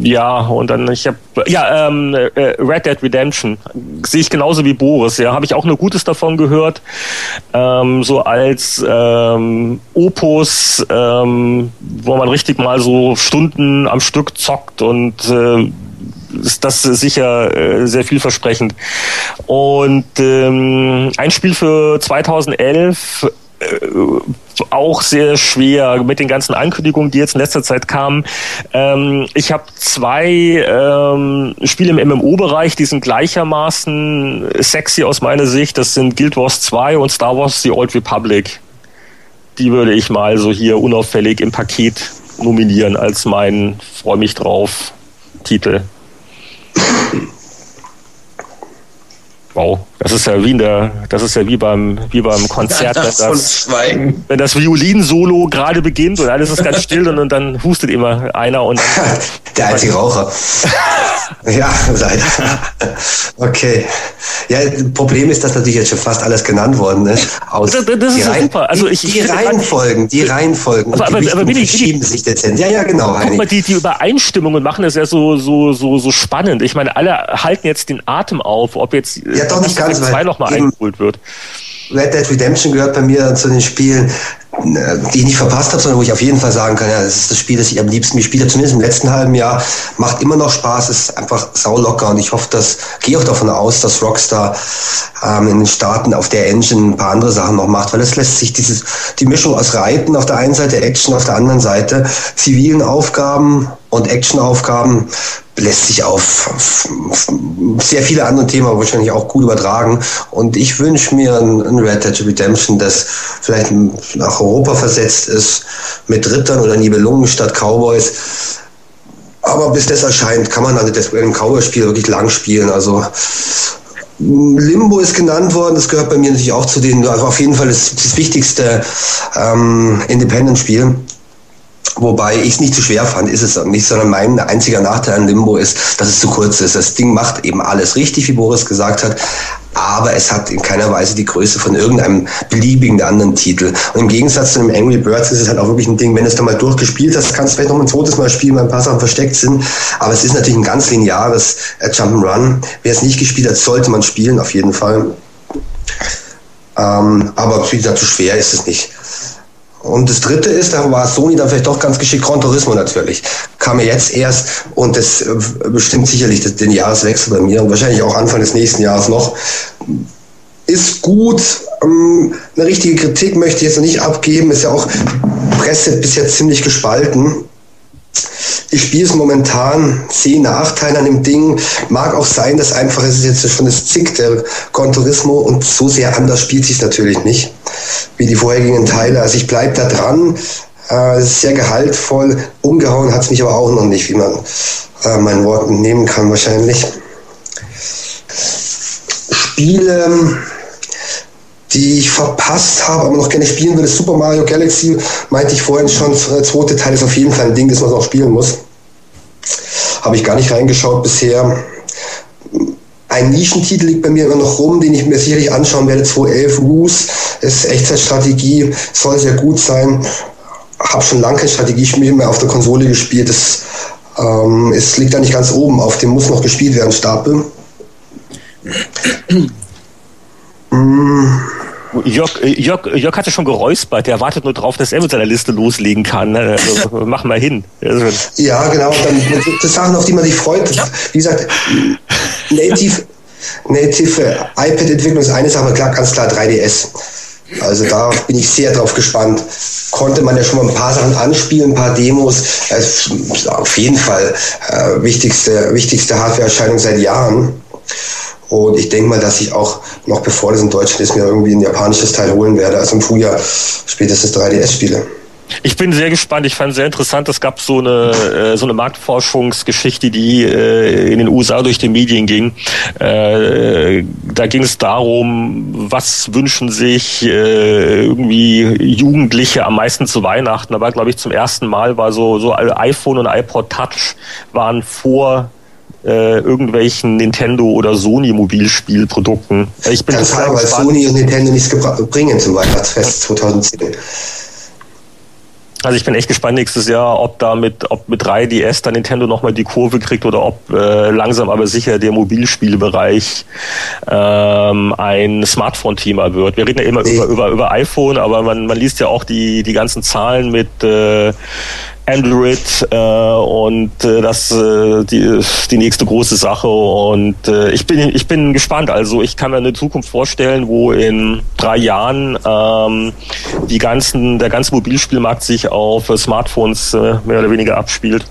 ja, und dann ich habe ja ähm, äh, Red Dead Redemption sehe ich genauso wie Boris. Ja, habe ich auch nur Gutes davon gehört. Ähm, so als ähm, Opus, ähm, wo man richtig mal so Stunden am Stück zockt und äh, ist das sicher äh, sehr vielversprechend. Und ähm, ein Spiel für 2011 äh, auch sehr schwer mit den ganzen Ankündigungen, die jetzt in letzter Zeit kamen. Ähm, ich habe zwei ähm, Spiele im MMO-Bereich, die sind gleichermaßen sexy aus meiner Sicht. Das sind Guild Wars 2 und Star Wars The Old Republic. Die würde ich mal so hier unauffällig im Paket nominieren als mein Freu mich drauf Titel. Wow, das ist ja wie in der, das ist ja wie beim, wie beim Konzert, wenn das, wenn das Violin-Solo gerade beginnt und alles ist ganz still und, und dann hustet immer einer und der einzige Raucher. ja, leider. Okay. Ja, Problem ist, dass natürlich jetzt schon fast alles genannt worden ist. Aus das, das ist ja super. Also ich, die, die Reihenfolgen, die Reihenfolgen, aber, aber, aber Willi, verschieben sich dezent. Ja, ja, genau. Guck mal, die, die Übereinstimmungen machen das ja so, so, so, so spannend. Ich meine, alle halten jetzt den Atem auf, ob jetzt ja, doch nicht ganz, weil nochmal eingeholt wird. Red Dead Redemption gehört bei mir zu den Spielen, die ich nicht verpasst habe, sondern wo ich auf jeden Fall sagen kann, ja, das ist das Spiel, das ich am liebsten gespielt habe, zumindest im letzten halben Jahr. Macht immer noch Spaß, ist einfach saulocker und ich hoffe, dass, gehe auch davon aus, dass Rockstar ähm, in den Staaten auf der Engine ein paar andere Sachen noch macht, weil es lässt sich dieses, die Mischung aus Reiten auf der einen Seite, Action auf der anderen Seite, zivilen Aufgaben und Actionaufgaben lässt sich auf, sehr viele andere Themen wahrscheinlich auch gut übertragen. Und ich wünsche mir ein, ein, Red Dead Redemption, das vielleicht nach Europa versetzt ist, mit Rittern oder Nibelungen statt Cowboys. Aber bis das erscheint, kann man dann das im Cowboy-Spiel wirklich lang spielen. Also Limbo ist genannt worden, das gehört bei mir natürlich auch zu den, also auf jeden Fall das, das wichtigste ähm, Independent-Spiel. Wobei ich es nicht zu schwer fand, ist es nicht, sondern mein einziger Nachteil an Limbo ist, dass es zu kurz ist. Das Ding macht eben alles richtig, wie Boris gesagt hat, aber es hat in keiner Weise die Größe von irgendeinem beliebigen anderen Titel. Und im Gegensatz zu einem Angry Birds ist es halt auch wirklich ein Ding, wenn du es dann mal durchgespielt hast, kannst du vielleicht noch ein zweites Mal spielen, weil ein paar Sachen versteckt sind. Aber es ist natürlich ein ganz lineares äh, Jump'n'Run. Wer es nicht gespielt hat, sollte man spielen, auf jeden Fall. Ähm, aber wie gesagt, zu schwer ist es nicht. Und das dritte ist, da war Sony dann vielleicht doch ganz geschickt, Gran Turismo natürlich. Kam ja jetzt erst und das äh, bestimmt sicherlich den Jahreswechsel bei mir und wahrscheinlich auch Anfang des nächsten Jahres noch. Ist gut, ähm, eine richtige Kritik möchte ich jetzt noch nicht abgeben, ist ja auch Presse bisher ziemlich gespalten. Ich spiele es momentan, sehe Nachteile an dem Ding. Mag auch sein, dass einfach es ist jetzt schon das Zick der Conturismo und so sehr anders spielt sich natürlich nicht wie die vorherigen Teile. Also ich bleibe da dran. Äh, sehr gehaltvoll. Umgehauen hat es mich aber auch noch nicht, wie man äh, meinen Worten nehmen kann wahrscheinlich. Spiele die ich verpasst habe, aber noch gerne spielen würde. Super Mario Galaxy, meinte ich vorhin schon, der zweite Teil ist auf jeden Fall ein Ding, das man auch spielen muss. Habe ich gar nicht reingeschaut bisher. Ein Nischentitel liegt bei mir immer noch rum, den ich mir sicherlich anschauen werde. 211 Roos ist Echtzeitstrategie, soll sehr gut sein. Habe schon lange kein Strategiespiel mehr auf der Konsole gespielt. Es, ähm, es liegt da nicht ganz oben auf dem muss noch gespielt werden Stapel. Mm. Jörg, Jörg, Jörg hatte schon geräuspert, der wartet nur drauf, dass er mit seiner Liste loslegen kann. Also, mach mal hin. Ja, genau. Dann, das Sachen, auf die man sich freut. Wie gesagt, Native, Native iPad-Entwicklung ist eine Sache, klar, ganz klar 3DS. Also da bin ich sehr drauf gespannt. Konnte man ja schon mal ein paar Sachen anspielen, ein paar Demos. Äh, auf jeden Fall äh, wichtigste, wichtigste Hardware-Erscheinung seit Jahren. Und ich denke mal, dass ich auch noch bevor das in Deutschland ist, mir irgendwie ein japanisches Teil holen werde. Also im Frühjahr spätestens 3DS-Spiele. Ich bin sehr gespannt. Ich fand es sehr interessant. Es gab so eine äh, so eine Marktforschungsgeschichte, die äh, in den USA durch die Medien ging. Äh, da ging es darum, was wünschen sich äh, irgendwie Jugendliche am meisten zu Weihnachten. Da war, glaube ich, zum ersten Mal war so so iPhone und iPod Touch waren vor äh, irgendwelchen Nintendo oder Sony Mobilspielprodukten. Ich bin Ganz klar, weil Sony und Nintendo nichts bringen zum Weihnachtsfest 2010. Also ich bin echt gespannt nächstes Jahr, ob da mit, ob mit 3DS dann Nintendo nochmal die Kurve kriegt oder ob äh, langsam aber sicher der Mobilspielbereich ähm, ein Smartphone-Thema wird. Wir reden ja immer nee. über, über, über iPhone, aber man, man liest ja auch die, die ganzen Zahlen mit äh, Android äh, und äh, das äh, die, die nächste große Sache und äh, ich bin ich bin gespannt. Also ich kann mir eine Zukunft vorstellen, wo in drei Jahren ähm, die ganzen der ganze Mobilspielmarkt sich auf Smartphones äh, mehr oder weniger abspielt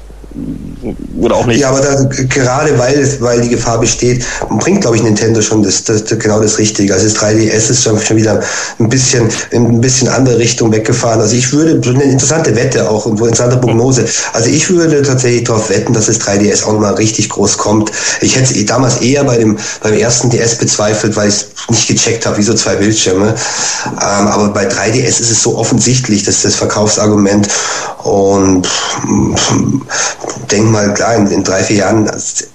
oder auch nicht. Ja, aber da, gerade weil, weil die Gefahr besteht, bringt, glaube ich, Nintendo schon das, das, genau das Richtige. Also das 3DS ist schon, schon wieder ein bisschen in ein bisschen andere Richtung weggefahren. Also ich würde, eine interessante Wette auch eine interessante Prognose. Also ich würde tatsächlich darauf wetten, dass das 3DS auch mal richtig groß kommt. Ich hätte es damals eher bei dem, beim ersten DS bezweifelt, weil ich es nicht gecheckt habe, wie so zwei Bildschirme. Ähm, aber bei 3DS ist es so offensichtlich, dass das Verkaufsargument und denk mal, klar, in, in, drei, vier Jahren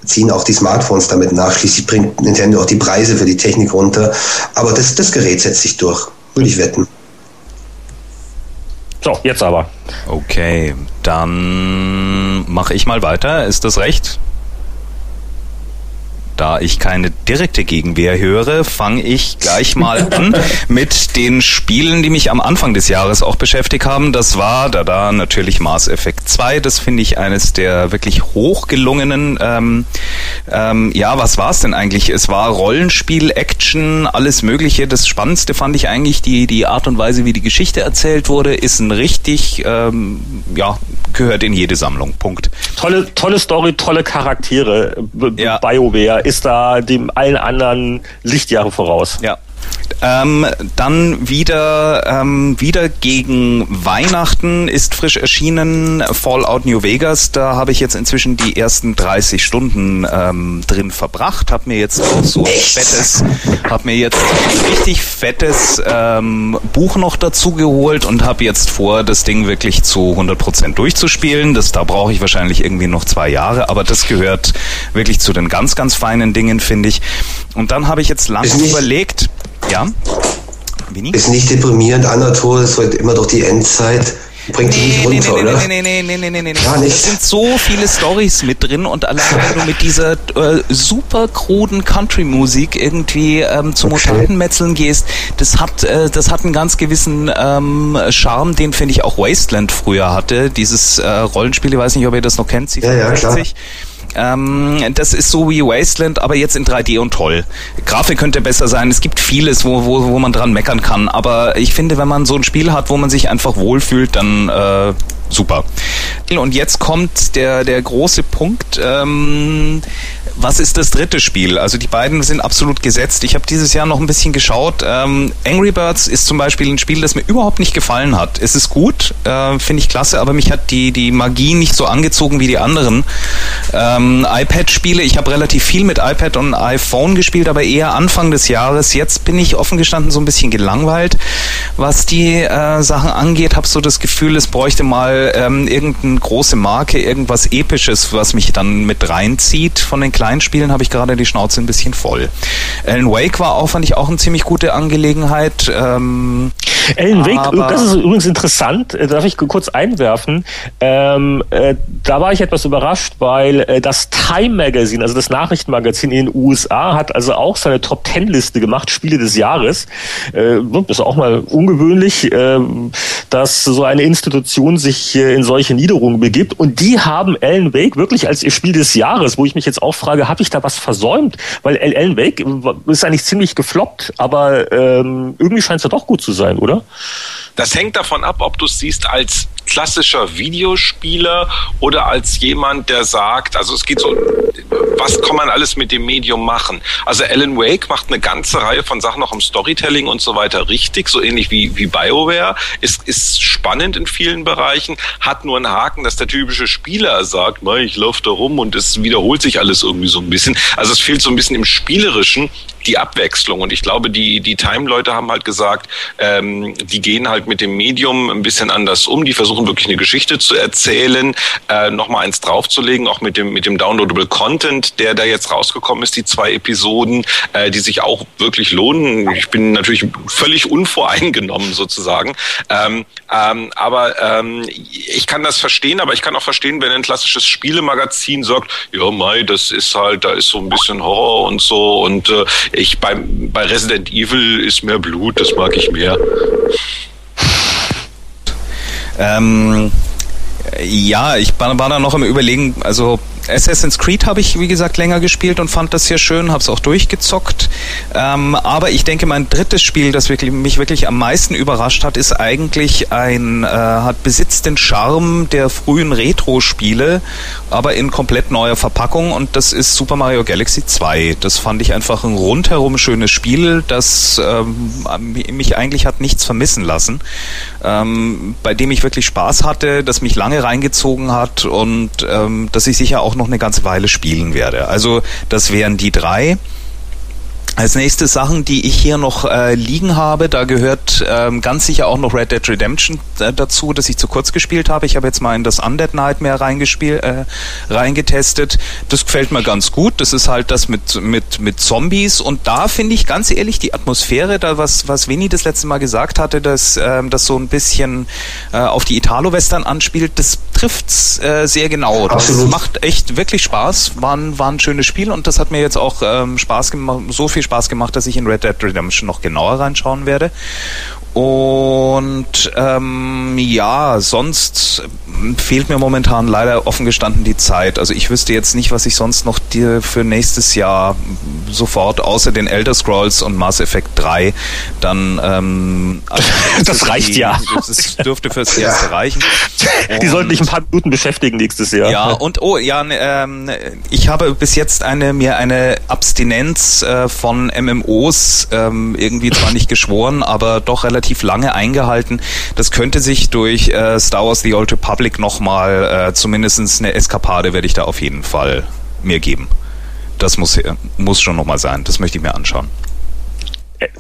ziehen auch die Smartphones damit nach. Schließlich bringt Nintendo auch die Preise für die Technik runter. Aber das, das Gerät setzt sich durch, würde ich wetten. So, jetzt aber. Okay, dann mache ich mal weiter. Ist das recht? Da ich keine direkte Gegenwehr höre, fange ich gleich mal an mit den Spielen, die mich am Anfang des Jahres auch beschäftigt haben. Das war da da natürlich Mass Effect 2. Das finde ich eines der wirklich hochgelungenen. Ähm, ähm, ja, was war es denn eigentlich? Es war Rollenspiel, Action, alles Mögliche. Das Spannendste fand ich eigentlich die die Art und Weise, wie die Geschichte erzählt wurde, ist ein richtig ähm, ja gehört in jede Sammlung. Punkt. Tolle tolle Story, tolle Charaktere. Ja. BioWare ist da dem allen anderen Lichtjahre voraus. Ja, ähm, dann wieder, ähm, wieder gegen Weihnachten ist frisch erschienen Fallout New Vegas. Da habe ich jetzt inzwischen die ersten 30 Stunden ähm, drin verbracht. Hab mir jetzt auch so ein fettes, hab mir jetzt ein richtig fettes ähm, Buch noch dazu geholt und habe jetzt vor, das Ding wirklich zu 100% durchzuspielen. Das, da brauche ich wahrscheinlich irgendwie noch zwei Jahre, aber das gehört wirklich zu den ganz, ganz feinen Dingen, finde ich. Und dann habe ich jetzt lange überlegt, ja. Winnie? Ist nicht deprimierend, Anatol, es wird immer doch die Endzeit. Bringt nee, nicht runter, nee, nee, oder? Nee, nee, nee, nee, nee, nee. Gar nicht. Es sind so viele Stories mit drin und allein wenn du mit dieser äh, super kruden Country-Musik irgendwie ähm, zum okay. Mutantenmetzeln gehst, das hat, äh, das hat einen ganz gewissen ähm, Charme, den finde ich auch Wasteland früher hatte. Dieses äh, Rollenspiel, ich weiß nicht, ob ihr das noch kennt, ja, ja, klar. Ähm, das ist so wie Wasteland, aber jetzt in 3D und toll. Grafik könnte besser sein. Es gibt vieles, wo, wo, wo man dran meckern kann. Aber ich finde, wenn man so ein Spiel hat, wo man sich einfach wohlfühlt, dann äh, super. Und jetzt kommt der, der große Punkt. Ähm, was ist das dritte Spiel? Also die beiden sind absolut gesetzt. Ich habe dieses Jahr noch ein bisschen geschaut. Ähm, Angry Birds ist zum Beispiel ein Spiel, das mir überhaupt nicht gefallen hat. Es ist gut, äh, finde ich klasse, aber mich hat die, die Magie nicht so angezogen wie die anderen. Ähm, iPad-Spiele, ich habe relativ viel mit iPad und iPhone gespielt, aber eher Anfang des Jahres. Jetzt bin ich offen gestanden so ein bisschen gelangweilt, was die äh, Sachen angeht. Habe so das Gefühl, es bräuchte mal ähm, irgendeine große Marke, irgendwas Episches, was mich dann mit reinzieht von den kleinen Spielen habe ich gerade die Schnauze ein bisschen voll. Alan Wake war auch, fand ich, auch eine ziemlich gute Angelegenheit. Ähm Alan Wake, das ist übrigens interessant, äh, darf ich kurz einwerfen. Ähm, äh, da war ich etwas überrascht, weil äh, das Time Magazine, also das Nachrichtenmagazin in den USA, hat also auch seine Top Ten Liste gemacht, Spiele des Jahres. Äh, das ist auch mal ungewöhnlich, äh, dass so eine Institution sich äh, in solche Niederungen begibt. Und die haben Alan Wake wirklich als ihr Spiel des Jahres, wo ich mich jetzt auch frage, habe ich da was versäumt? Weil Alan Wake ist eigentlich ziemlich gefloppt, aber ähm, irgendwie scheint es ja doch gut zu sein, oder? Das hängt davon ab, ob du es siehst als klassischer Videospieler oder als jemand, der sagt, also es geht so, was kann man alles mit dem Medium machen? Also Alan Wake macht eine ganze Reihe von Sachen auch im Storytelling und so weiter richtig, so ähnlich wie, wie BioWare, ist, ist spannend in vielen Bereichen, hat nur einen Haken, dass der typische Spieler sagt, ich laufe da rum und es wiederholt sich alles irgendwie so ein bisschen. Also es fehlt so ein bisschen im Spielerischen die Abwechslung und ich glaube, die, die Time-Leute haben halt gesagt, ähm, die gehen halt mit dem Medium ein bisschen anders um, die versuchen wirklich eine Geschichte zu erzählen, äh, nochmal eins draufzulegen, auch mit dem, mit dem Downloadable Content, der da jetzt rausgekommen ist, die zwei Episoden, äh, die sich auch wirklich lohnen. Ich bin natürlich völlig unvoreingenommen sozusagen. Ähm, ähm, aber ähm, ich kann das verstehen, aber ich kann auch verstehen, wenn ein klassisches Spielemagazin sagt, ja, Mai, das ist halt, da ist so ein bisschen Horror und so und äh, ich beim bei Resident Evil ist mehr Blut, das mag ich mehr. Ähm, ja, ich war, war da noch im Überlegen, also Assassin's Creed habe ich, wie gesagt, länger gespielt und fand das sehr schön, habe es auch durchgezockt. Ähm, aber ich denke, mein drittes Spiel, das wirklich, mich wirklich am meisten überrascht hat, ist eigentlich ein, äh, hat besitzt den Charme der frühen Retro-Spiele, aber in komplett neuer Verpackung und das ist Super Mario Galaxy 2. Das fand ich einfach ein rundherum schönes Spiel, das ähm, mich eigentlich hat nichts vermissen lassen, ähm, bei dem ich wirklich Spaß hatte, das mich lange reingezogen hat und ähm, das ich sicher auch auch noch eine ganze Weile spielen werde. Also das wären die drei. Als nächste Sachen, die ich hier noch äh, liegen habe, da gehört ähm, ganz sicher auch noch Red Dead Redemption äh, dazu, das ich zu kurz gespielt habe. Ich habe jetzt mal in das Undead Nightmare reingespielt, äh, reingetestet. Das gefällt mir ganz gut. Das ist halt das mit mit mit Zombies und da finde ich ganz ehrlich die Atmosphäre, da was was Winnie das letzte Mal gesagt hatte, dass ähm, das so ein bisschen äh, auf die Italo-Western anspielt, das trifft's äh, sehr genau. Das Absolut. macht echt wirklich Spaß. War ein, war ein schönes Spiel und das hat mir jetzt auch ähm, Spaß gemacht, so viel Spaß gemacht, dass ich in Red Dead Redemption noch genauer reinschauen werde. Und ähm, ja, sonst fehlt mir momentan leider offen gestanden die Zeit. Also ich wüsste jetzt nicht, was ich sonst noch dir für nächstes Jahr sofort außer den Elder Scrolls und Mass Effect 3 dann ähm, also das reicht die, ja. Das dürfte fürs erste reichen. Und, die sollten dich ein paar Minuten beschäftigen nächstes Jahr. Ja, und oh ja, ne, ähm, ich habe bis jetzt eine mir eine Abstinenz äh, von MMOs ähm, irgendwie zwar nicht geschworen, aber doch relativ relativ lange eingehalten. Das könnte sich durch äh, Star Wars The Old Republic nochmal, äh, zumindest eine Eskapade werde ich da auf jeden Fall mir geben. Das muss, muss schon nochmal sein. Das möchte ich mir anschauen.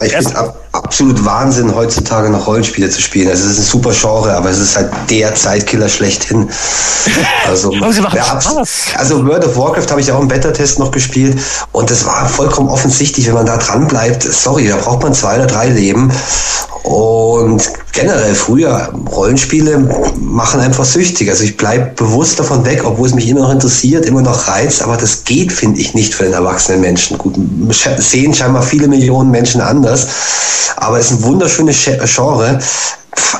Ich finde ab, absolut Wahnsinn, heutzutage noch Rollenspiele zu spielen. Also es ist ein super Genre, aber es ist halt der Zeitkiller schlechthin. Also, ja, also World of Warcraft habe ich auch im Beta-Test noch gespielt und das war vollkommen offensichtlich, wenn man da dran bleibt. Sorry, da braucht man zwei oder drei Leben. Und generell früher Rollenspiele machen einfach süchtig. Also ich bleibe bewusst davon weg, obwohl es mich immer noch interessiert, immer noch reizt, aber das geht, finde ich, nicht für den erwachsenen Menschen. Gut, sehen scheinbar viele Millionen Menschen anders, aber es ist ein wunderschönes Genre.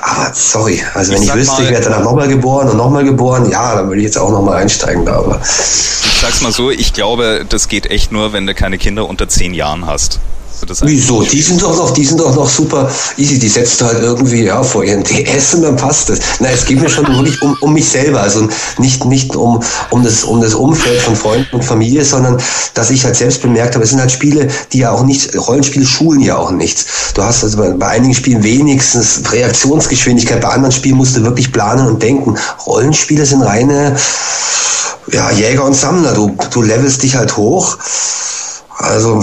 Aber sorry, also wenn ich, ich wüsste, mal, ich werde danach nochmal geboren und nochmal geboren, ja, dann würde ich jetzt auch nochmal einsteigen da. Aber ich sag's mal so, ich glaube, das geht echt nur, wenn du keine Kinder unter zehn Jahren hast du das Wieso? Die sind doch noch, die sind doch noch super easy. Die setzt du halt irgendwie ja, vor ihren DS und dann passt es. Na, es geht mir schon wirklich um, um mich selber. Also nicht, nicht um, um, das, um das Umfeld von Freunden und Familie, sondern dass ich halt selbst bemerkt habe, es sind halt Spiele, die ja auch nicht, Rollenspiele schulen ja auch nichts. Du hast also bei, bei einigen Spielen wenigstens Reaktionsgeschwindigkeit, bei anderen Spielen musst du wirklich planen und denken. Rollenspiele sind reine ja, Jäger und Sammler. Du, du levelst dich halt hoch Also,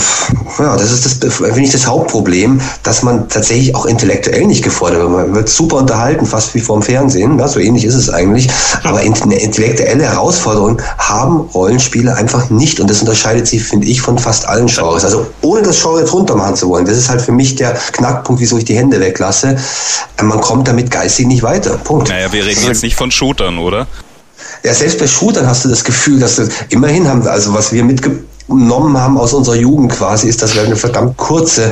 ja, das ist das, finde ich, das Hauptproblem, dass man tatsächlich auch intellektuell nicht gefordert wird. Man wird super unterhalten, fast wie vorm Fernsehen. Ja, so ähnlich ist es eigentlich. Aber intellektuelle Herausforderung haben Rollenspiele einfach nicht. Und das unterscheidet sie, finde ich, von fast allen Genres. Also, ohne das Genre jetzt runtermachen zu wollen. Das ist halt für mich der Knackpunkt, wieso ich die Hände weglasse. Man kommt damit geistig nicht weiter. Punkt. Naja, wir reden jetzt nicht von Shootern, oder? Ja, selbst bei Shootern hast du das Gefühl, dass das, immerhin haben wir, also was wir mitge genommen haben aus unserer Jugend quasi, ist, dass wir eine verdammt kurze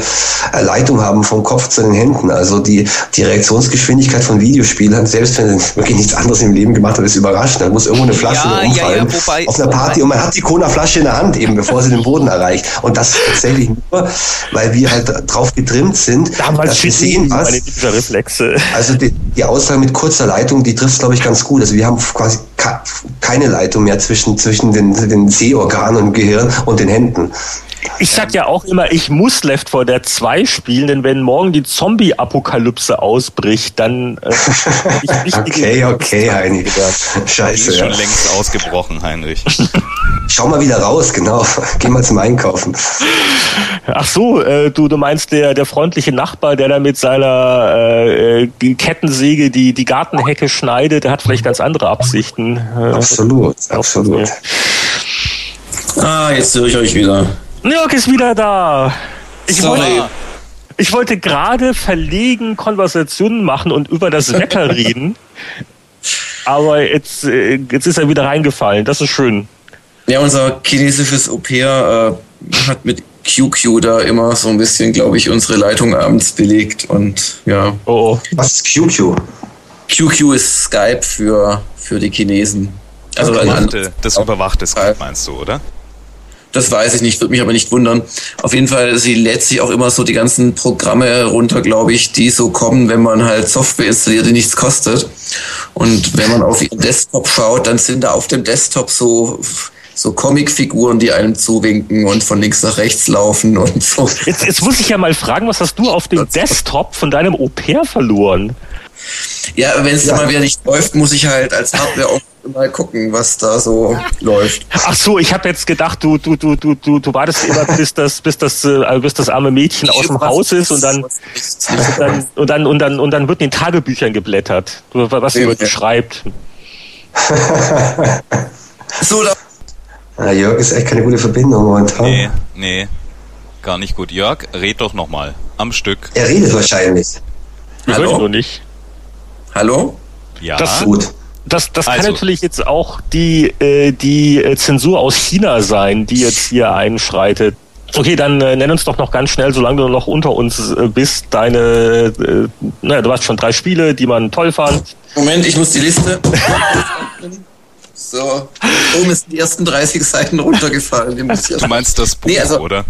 Leitung haben vom Kopf zu den Händen. Also die, die Reaktionsgeschwindigkeit von Videospielern, selbst wenn sie wirklich nichts anderes im Leben gemacht haben, ist überraschend. Da muss irgendwo eine Flasche ja, umfallen ja, ja, wobei, auf einer Party und man hat die Cola-Flasche in der Hand eben, bevor sie den Boden erreicht. Und das tatsächlich nur, weil wir halt drauf getrimmt sind, Damals dass wir sehen, was... Reflexe. Also die, die Aussage mit kurzer Leitung, die trifft glaube ich ganz gut. Also wir haben quasi keine Leitung mehr zwischen, zwischen den, den Sehorganen und Gehirn und den Händen. Ich sag ja auch immer, ich muss Left 4 Dead 2 spielen, denn wenn morgen die Zombie-Apokalypse ausbricht, dann äh, ich Okay, okay, Heinrich. Scheiße. Die ist schon ja. längst ausgebrochen, Heinrich. Schau mal wieder raus, genau. Geh mal zum Einkaufen. Ach so, äh, du, du meinst der, der freundliche Nachbar, der da mit seiner äh, Kettensäge die, die Gartenhecke schneidet, der hat vielleicht ganz andere Absichten. Äh, absolut, absolut. Ah, jetzt höre ich euch wieder. Jörg ist wieder da. Ich Sorry. Wollte, ich wollte gerade verlegen Konversationen machen und über das Wetter reden. Aber jetzt, äh, jetzt ist er wieder reingefallen. Das ist schön. Ja, unser chinesisches Au-pair äh, hat mit QQ da immer so ein bisschen, glaube ich, unsere Leitung abends belegt und ja. Oh, oh. Was ist QQ? QQ ist Skype für, für die Chinesen. Also okay. das überwachte Skype meinst du, oder? Das weiß ich nicht, würde mich aber nicht wundern. Auf jeden Fall, sie lädt sich auch immer so die ganzen Programme runter, glaube ich, die so kommen, wenn man halt Software installiert, die nichts kostet. Und wenn man auf ihren Desktop schaut, dann sind da auf dem Desktop so so Comicfiguren, die einem zuwinken und von links nach rechts laufen und so. Jetzt, jetzt muss ich ja mal fragen, was hast du auf dem Desktop von deinem Au-pair verloren? Ja, wenn es ja. mal wieder nicht läuft, muss ich halt als Hardware auch mal gucken, was da so läuft. Ach so, ich habe jetzt gedacht, du du du du du du wartest immer bis das bis das äh, bis das arme Mädchen aus dem Haus ist und dann, und dann und dann und dann und dann wird in den Tagebüchern geblättert, was sie heute schreibt. so da ja, Jörg ist echt keine gute Verbindung momentan. Nee, nee. Gar nicht gut. Jörg, red doch nochmal. Am Stück. Er redet wahrscheinlich. Ich Hallo? Nur nicht. Hallo? Ja. Das, gut. Das, das also. kann natürlich jetzt auch die, äh, die äh, Zensur aus China sein, die jetzt hier einschreitet. Okay, dann äh, nenn uns doch noch ganz schnell, solange du noch unter uns äh, bist, deine, äh, naja, du hast schon drei Spiele, die man toll fand. Moment, ich muss die Liste. So, oben ist die ersten 30 Seiten runtergefallen. Du meinst das Buch, nee, also, oder?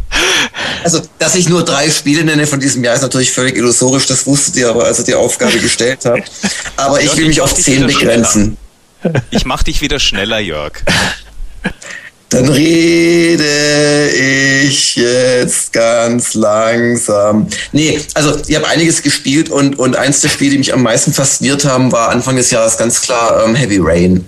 Also, dass ich nur drei Spiele nenne von diesem Jahr, ist natürlich völlig illusorisch. Das wusstet ihr aber, als ihr die Aufgabe gestellt habt. Aber ich will mich auf zehn begrenzen. Schneller. Ich mach dich wieder schneller, Jörg. Dann rede ich jetzt ganz langsam. Nee, also ich habe einiges gespielt und, und eins der Spiele, die mich am meisten fasziniert haben, war Anfang des Jahres ganz klar ähm, Heavy Rain.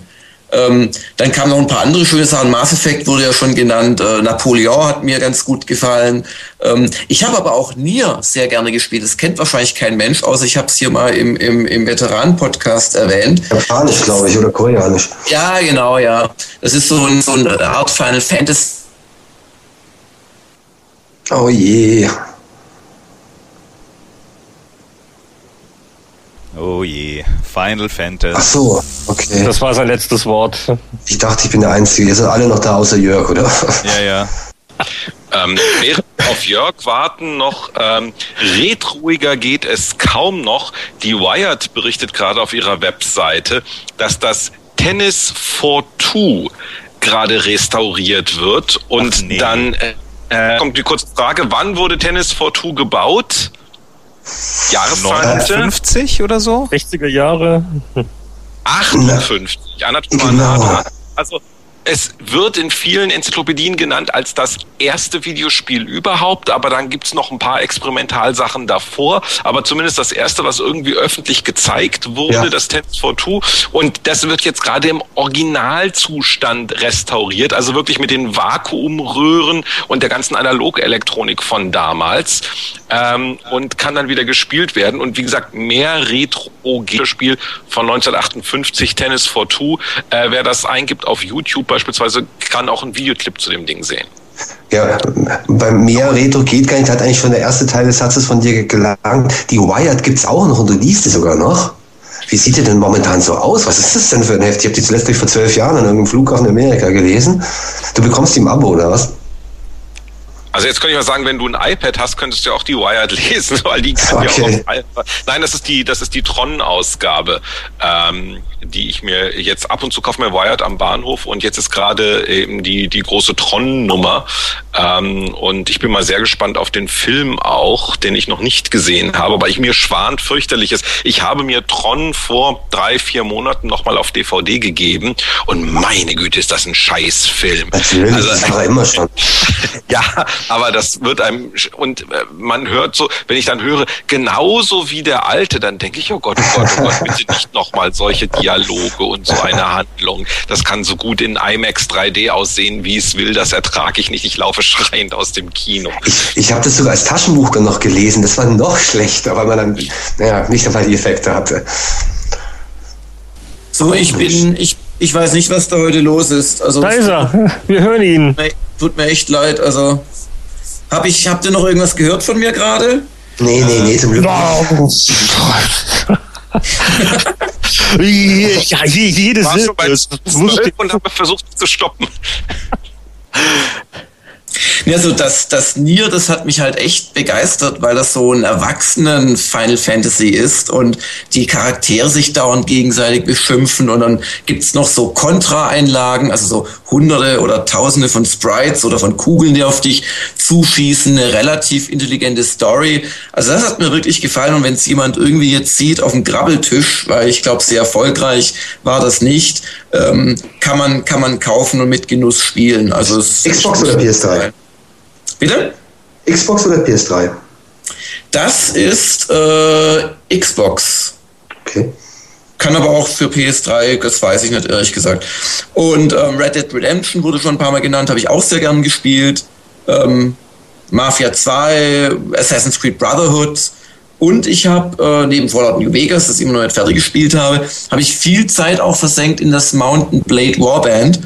Ähm, dann kamen noch ein paar andere schöne Sachen. Mass Effect wurde ja schon genannt. Äh, Napoleon hat mir ganz gut gefallen. Ähm, ich habe aber auch Nier sehr gerne gespielt. Das kennt wahrscheinlich kein Mensch, außer ich habe es hier mal im, im, im Veteran-Podcast erwähnt. Japanisch, glaube ich, oder koreanisch. Ja, genau, ja. Das ist so, ein, so eine Art Final Fantasy. Oh je. Oh je, Final Fantasy. Ach so, okay. Das war sein letztes Wort. Ich dachte, ich bin der Einzige. Ihr seid alle noch da, außer Jörg, oder? Ja, ja. Ähm, während auf Jörg warten noch, ähm, retroiger geht es kaum noch. Die Wired berichtet gerade auf ihrer Webseite, dass das Tennis for Two gerade restauriert wird. Und nee. dann äh, kommt die kurze Frage, wann wurde Tennis for Two gebaut? Jahreszahl 50 oder so? 60er Jahre. 58, Anna genau. Also es wird in vielen Enzyklopädien genannt als das erste Videospiel überhaupt, aber dann gibt's noch ein paar Experimentalsachen davor. Aber zumindest das erste, was irgendwie öffentlich gezeigt wurde, ja. das Tennis for Two. Und das wird jetzt gerade im Originalzustand restauriert, also wirklich mit den Vakuumröhren und der ganzen Analogelektronik von damals. Ähm, und kann dann wieder gespielt werden. Und wie gesagt, mehr Retro-Spiel von 1958, Tennis for Two. Äh, wer das eingibt auf YouTube beispielsweise, kann auch einen Videoclip zu dem Ding sehen. Ja, beim mehr Retro geht gar nicht, hat eigentlich schon der erste Teil des Satzes von dir gelangt. Die Wired gibt's auch noch und du liest sie sogar noch. Wie sieht die denn momentan so aus? Was ist das denn für ein Heft? Ich habe die zuletzt vor zwölf Jahren an irgendeinem Flughafen in Amerika gelesen. Du bekommst die im Abo, oder was? Also jetzt könnte ich mal sagen, wenn du ein iPad hast, könntest du auch die Wired lesen, weil die kann okay. ja auch. Nein, das ist die, das ist die Tron-Ausgabe, ähm, die ich mir jetzt ab und zu kaufe mir Wired am Bahnhof und jetzt ist gerade eben die die große Tron-Nummer ähm, und ich bin mal sehr gespannt auf den Film auch, den ich noch nicht gesehen habe, weil ich mir schwant fürchterliches. Ich habe mir Tron vor drei vier Monaten noch mal auf DVD gegeben und meine Güte, ist das ein Scheißfilm. Natürlich, also, das war immer schon. ja, aber das wird einem und äh, man hört so, wenn ich dann höre, genauso wie der alte, dann denke ich, oh Gott, oh Gott, oh Gott, bitte nicht nochmal solche Dialoge und so eine Handlung. Das kann so gut in IMAX 3D aussehen, wie es will, das ertrage ich nicht. Ich laufe schreiend aus dem Kino. Ich, ich habe das sogar als Taschenbuch noch gelesen, das war noch schlechter, weil man dann naja, nicht einmal die Effekte hatte. So, ich bin, ich, ich weiß nicht, was da heute los ist. Also, da ist er. Wir hören ihn. Tut mir echt leid. Also, hab ich, habt ihr noch irgendwas gehört von mir gerade? Nee, nee, nee, zum Glück. ja, jedes Silbe. und habe versucht zu stoppen. Ja, so das, das Nier, das hat mich halt echt begeistert, weil das so ein erwachsenen Final Fantasy ist und die Charaktere sich dauernd gegenseitig beschimpfen und dann gibt's noch so Kontra-Einlagen, also so hunderte oder tausende von Sprites oder von Kugeln, die auf dich zuschießen, eine relativ intelligente Story. Also das hat mir wirklich gefallen und wenn es jemand irgendwie jetzt sieht auf dem Grabbeltisch, weil ich glaube, sehr erfolgreich war das nicht, ähm, kann, man, kann man kaufen und mit Genuss spielen. Also Xbox oder PS3? Bitte? Xbox oder PS3? Das ist äh, Xbox. Okay. Kann aber auch für PS3, das weiß ich nicht, ehrlich gesagt. Und ähm, Red Dead Redemption wurde schon ein paar Mal genannt, habe ich auch sehr gern gespielt. Ähm, Mafia 2, Assassin's Creed Brotherhood. Und ich habe äh, neben Fallout New Vegas, das ich immer noch nicht fertig gespielt habe, habe ich viel Zeit auch versenkt in das Mountain Blade Warband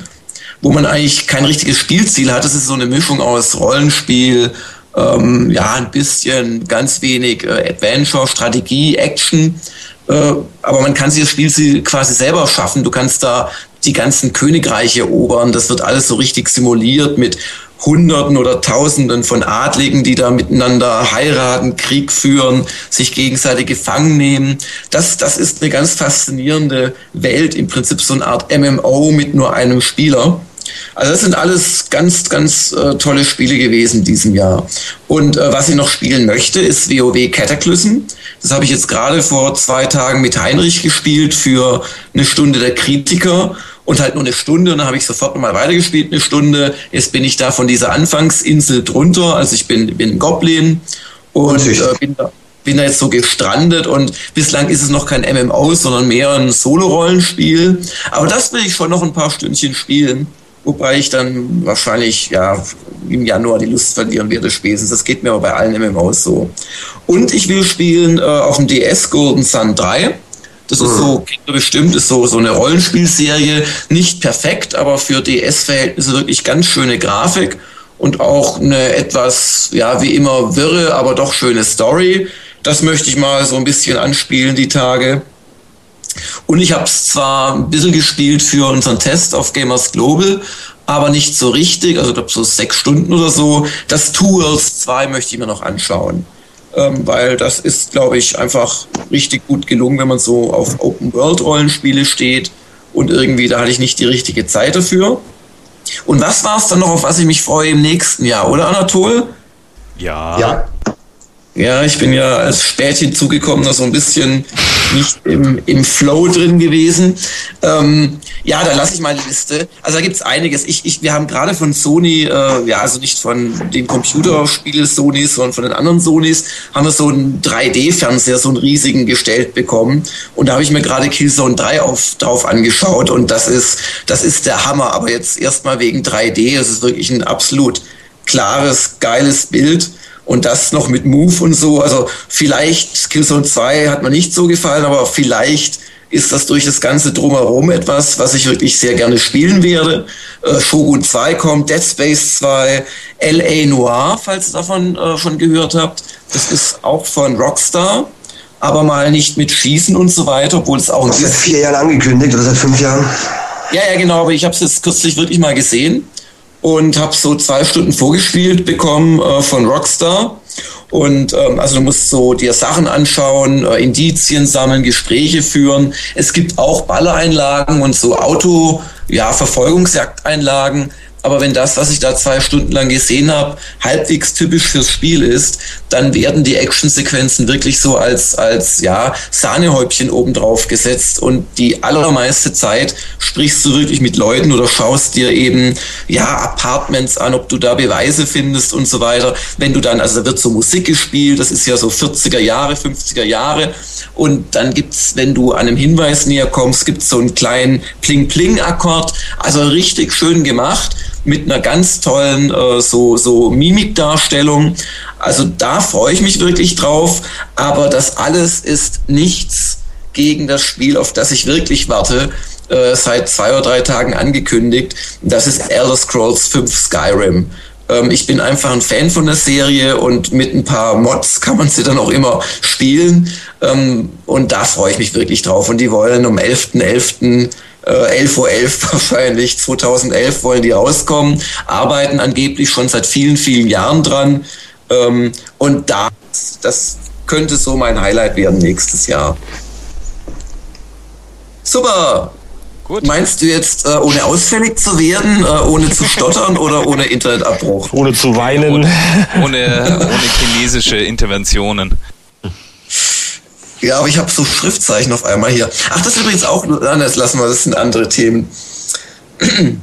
wo man eigentlich kein richtiges Spielziel hat. Das ist so eine Mischung aus Rollenspiel, ähm, ja, ein bisschen, ganz wenig äh, Adventure, Strategie, Action. Äh, aber man kann sich das Spielziel quasi selber schaffen. Du kannst da die ganzen Königreiche erobern. Das wird alles so richtig simuliert mit Hunderten oder Tausenden von Adligen, die da miteinander heiraten, Krieg führen, sich gegenseitig gefangen nehmen. Das, das ist eine ganz faszinierende Welt, im Prinzip so eine Art MMO mit nur einem Spieler. Also das sind alles ganz, ganz äh, tolle Spiele gewesen in diesem Jahr. Und äh, was ich noch spielen möchte, ist WoW Cataclysm. Das habe ich jetzt gerade vor zwei Tagen mit Heinrich gespielt für eine Stunde der Kritiker und halt nur eine Stunde und dann habe ich sofort nochmal weitergespielt, eine Stunde. Jetzt bin ich da von dieser Anfangsinsel drunter, also ich bin, bin ein Goblin und äh, bin da bin da jetzt so gestrandet und bislang ist es noch kein MMO, sondern mehr ein Solo-Rollenspiel. Aber das will ich schon noch ein paar Stündchen spielen. Wobei ich dann wahrscheinlich ja im Januar die Lust verlieren werde spätestens. Das geht mir aber bei allen MMOs so. Und ich will spielen äh, auf dem DS Golden Sun 3. Das ist so mhm. bestimmt, ist so, so eine Rollenspielserie. Nicht perfekt, aber für DS-Verhältnisse wirklich ganz schöne Grafik und auch eine etwas, ja, wie immer wirre, aber doch schöne Story. Das möchte ich mal so ein bisschen anspielen, die Tage. Und ich habe es zwar ein bisschen gespielt für unseren Test auf Gamers Global, aber nicht so richtig, also ich glaube so sechs Stunden oder so. Das Two Worlds 2 möchte ich mir noch anschauen, ähm, weil das ist, glaube ich, einfach richtig gut gelungen, wenn man so auf Open-World-Rollenspiele steht und irgendwie, da hatte ich nicht die richtige Zeit dafür. Und was war es dann noch, auf was ich mich freue im nächsten Jahr, oder Anatol? Ja. Ja. Ja, ich bin ja als spät hinzugekommener so ein bisschen nicht im, im Flow drin gewesen. Ähm, ja, da lasse ich mal die Liste. Also da gibt's einiges. Ich, ich, wir haben gerade von Sony, äh, ja, also nicht von den Computerspielen Sonys, sondern von den anderen Sonys, haben wir so einen 3D-Fernseher, so einen riesigen gestellt bekommen. Und da habe ich mir gerade Killzone 3 auf, drauf angeschaut und das ist, das ist der Hammer. Aber jetzt erstmal wegen 3D, es ist wirklich ein absolut klares, geiles Bild und das noch mit Move und so. Also vielleicht Killzone 2 hat mir nicht so gefallen, aber vielleicht ist das durch das ganze Drumherum etwas, was ich wirklich sehr gerne spielen werde. Äh, Shogun 2 kommt, Dead Space 2, L.A. Noir, falls ihr davon äh, schon gehört habt. Das ist auch von Rockstar, aber mal nicht mit Schießen und so weiter, obwohl es auch... Das ist seit vier Jahren angekündigt oder seit fünf Jahren? Ja, ja, genau, aber ich habe es jetzt kürzlich wirklich mal gesehen und habe so zwei Stunden vorgespielt bekommen äh, von Rockstar. Und ähm, also du musst so dir Sachen anschauen, äh, Indizien sammeln, Gespräche führen. Es gibt auch Ballereinlagen und so Auto, ja, Verfolgungsjagdeinlagen. Aber wenn das, was ich da zwei Stunden lang gesehen habe, halbwegs typisch fürs Spiel ist, dann werden die Actionsequenzen wirklich so als, als ja, Sahnehäubchen obendrauf gesetzt. Und die allermeiste Zeit sprichst du wirklich mit Leuten oder schaust dir eben ja Apartments an, ob du da Beweise findest und so weiter. Wenn du dann, also da wird so Musik gespielt, das ist ja so 40er Jahre, 50er Jahre. Und dann gibt's, wenn du einem Hinweis näher kommst, gibt's so einen kleinen Pling-Pling-Akkord, also richtig schön gemacht mit einer ganz tollen äh, so, so Mimikdarstellung. Also da freue ich mich wirklich drauf. Aber das alles ist nichts gegen das Spiel, auf das ich wirklich warte. Äh, seit zwei oder drei Tagen angekündigt. Das ist Elder Scrolls 5 Skyrim. Ähm, ich bin einfach ein Fan von der Serie und mit ein paar Mods kann man sie dann auch immer spielen. Ähm, und da freue ich mich wirklich drauf. Und die wollen um 11.11. .11 äh, 11.11 Uhr .11 wahrscheinlich, 2011 wollen die rauskommen, arbeiten angeblich schon seit vielen, vielen Jahren dran. Ähm, und das, das könnte so mein Highlight werden nächstes Jahr. Super! Gut. Meinst du jetzt, äh, ohne ausfällig zu werden, äh, ohne zu stottern oder ohne Internetabbruch? Ohne zu weinen. Ohne, ohne, ohne chinesische Interventionen. Ja, aber ich habe so Schriftzeichen auf einmal hier. Ach, das ist übrigens auch, anders lassen wir, das sind andere Themen.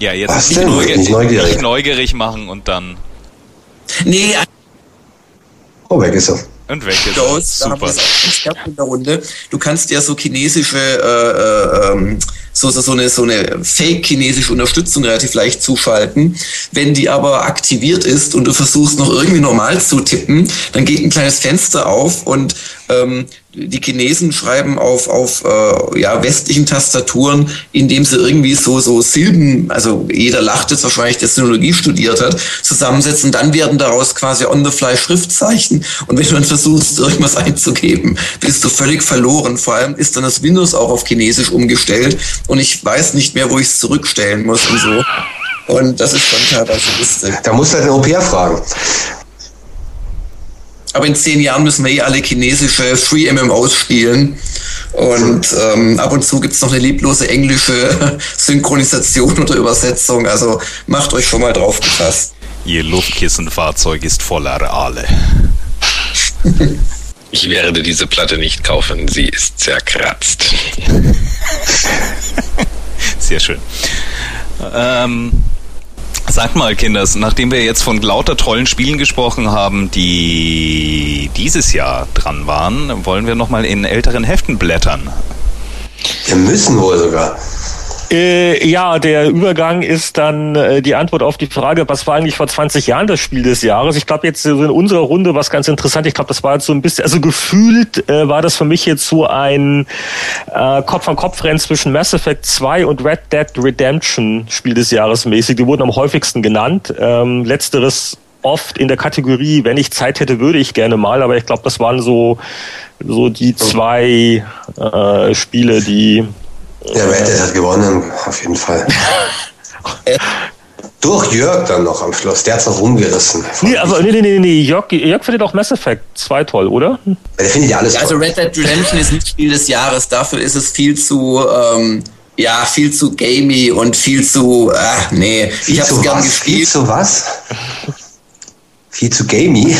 Ja, jetzt Was nicht, neugierig, nicht, neugierig. nicht neugierig machen und dann. Nee. Oh, weg ist er. Und weg ist er. Super. in der Runde. Du kannst ja so chinesische äh, äh, ähm, so, so, so eine, so eine fake-chinesische Unterstützung relativ leicht zuschalten. Wenn die aber aktiviert ist und du versuchst noch irgendwie normal zu tippen, dann geht ein kleines Fenster auf und ähm, die Chinesen schreiben auf, auf äh, ja, westlichen Tastaturen, indem sie irgendwie so, so Silben, also jeder lacht jetzt wahrscheinlich, der Sinologie studiert hat, zusammensetzen. Dann werden daraus quasi on-the-fly Schriftzeichen. Und wenn du dann versuchst, irgendwas einzugeben, bist du völlig verloren. Vor allem ist dann das Windows auch auf Chinesisch umgestellt und ich weiß nicht mehr, wo ich es zurückstellen muss und so. Und das ist schon teilweise lustig. Da musst du halt den Au-pair fragen. Aber in zehn Jahren müssen wir eh alle chinesische Free MMOs spielen. Und ähm, ab und zu gibt's noch eine lieblose englische Synchronisation oder Übersetzung. Also macht euch schon mal drauf gefasst. Ihr Luftkissenfahrzeug ist voller Aale. Ich werde diese Platte nicht kaufen, sie ist zerkratzt. Sehr schön. Ähm, Sagt mal, Kinders, nachdem wir jetzt von lauter tollen Spielen gesprochen haben, die dieses Jahr dran waren, wollen wir nochmal in älteren Heften blättern. Wir müssen wohl sogar. Äh, ja, der Übergang ist dann äh, die Antwort auf die Frage, was war eigentlich vor 20 Jahren das Spiel des Jahres? Ich glaube jetzt in unserer Runde was ganz interessant. Ich glaube, das war jetzt so ein bisschen, also gefühlt äh, war das für mich jetzt so ein äh, Kopf-an-Kopf-Rennen zwischen Mass Effect 2 und Red Dead Redemption Spiel des Jahres mäßig. Die wurden am häufigsten genannt. Ähm, letzteres oft in der Kategorie, wenn ich Zeit hätte, würde ich gerne mal, aber ich glaube, das waren so so die zwei äh, Spiele, die ja, Red Dead hat gewonnen, auf jeden Fall. Durch Jörg dann noch am Schluss, der hat es noch rumgerissen. Nee, aber nee, nee, nee, nee. Jörg, Jörg findet auch Mass Effect 2 toll, oder? Der findet ja alles also toll. Also Red Dead Redemption ist nicht Spiel des Jahres, dafür ist es viel zu, ähm, ja, viel zu gamey und viel zu, ach nee, viel ich hab's gern was? gespielt. Viel zu was? Viel zu gamey.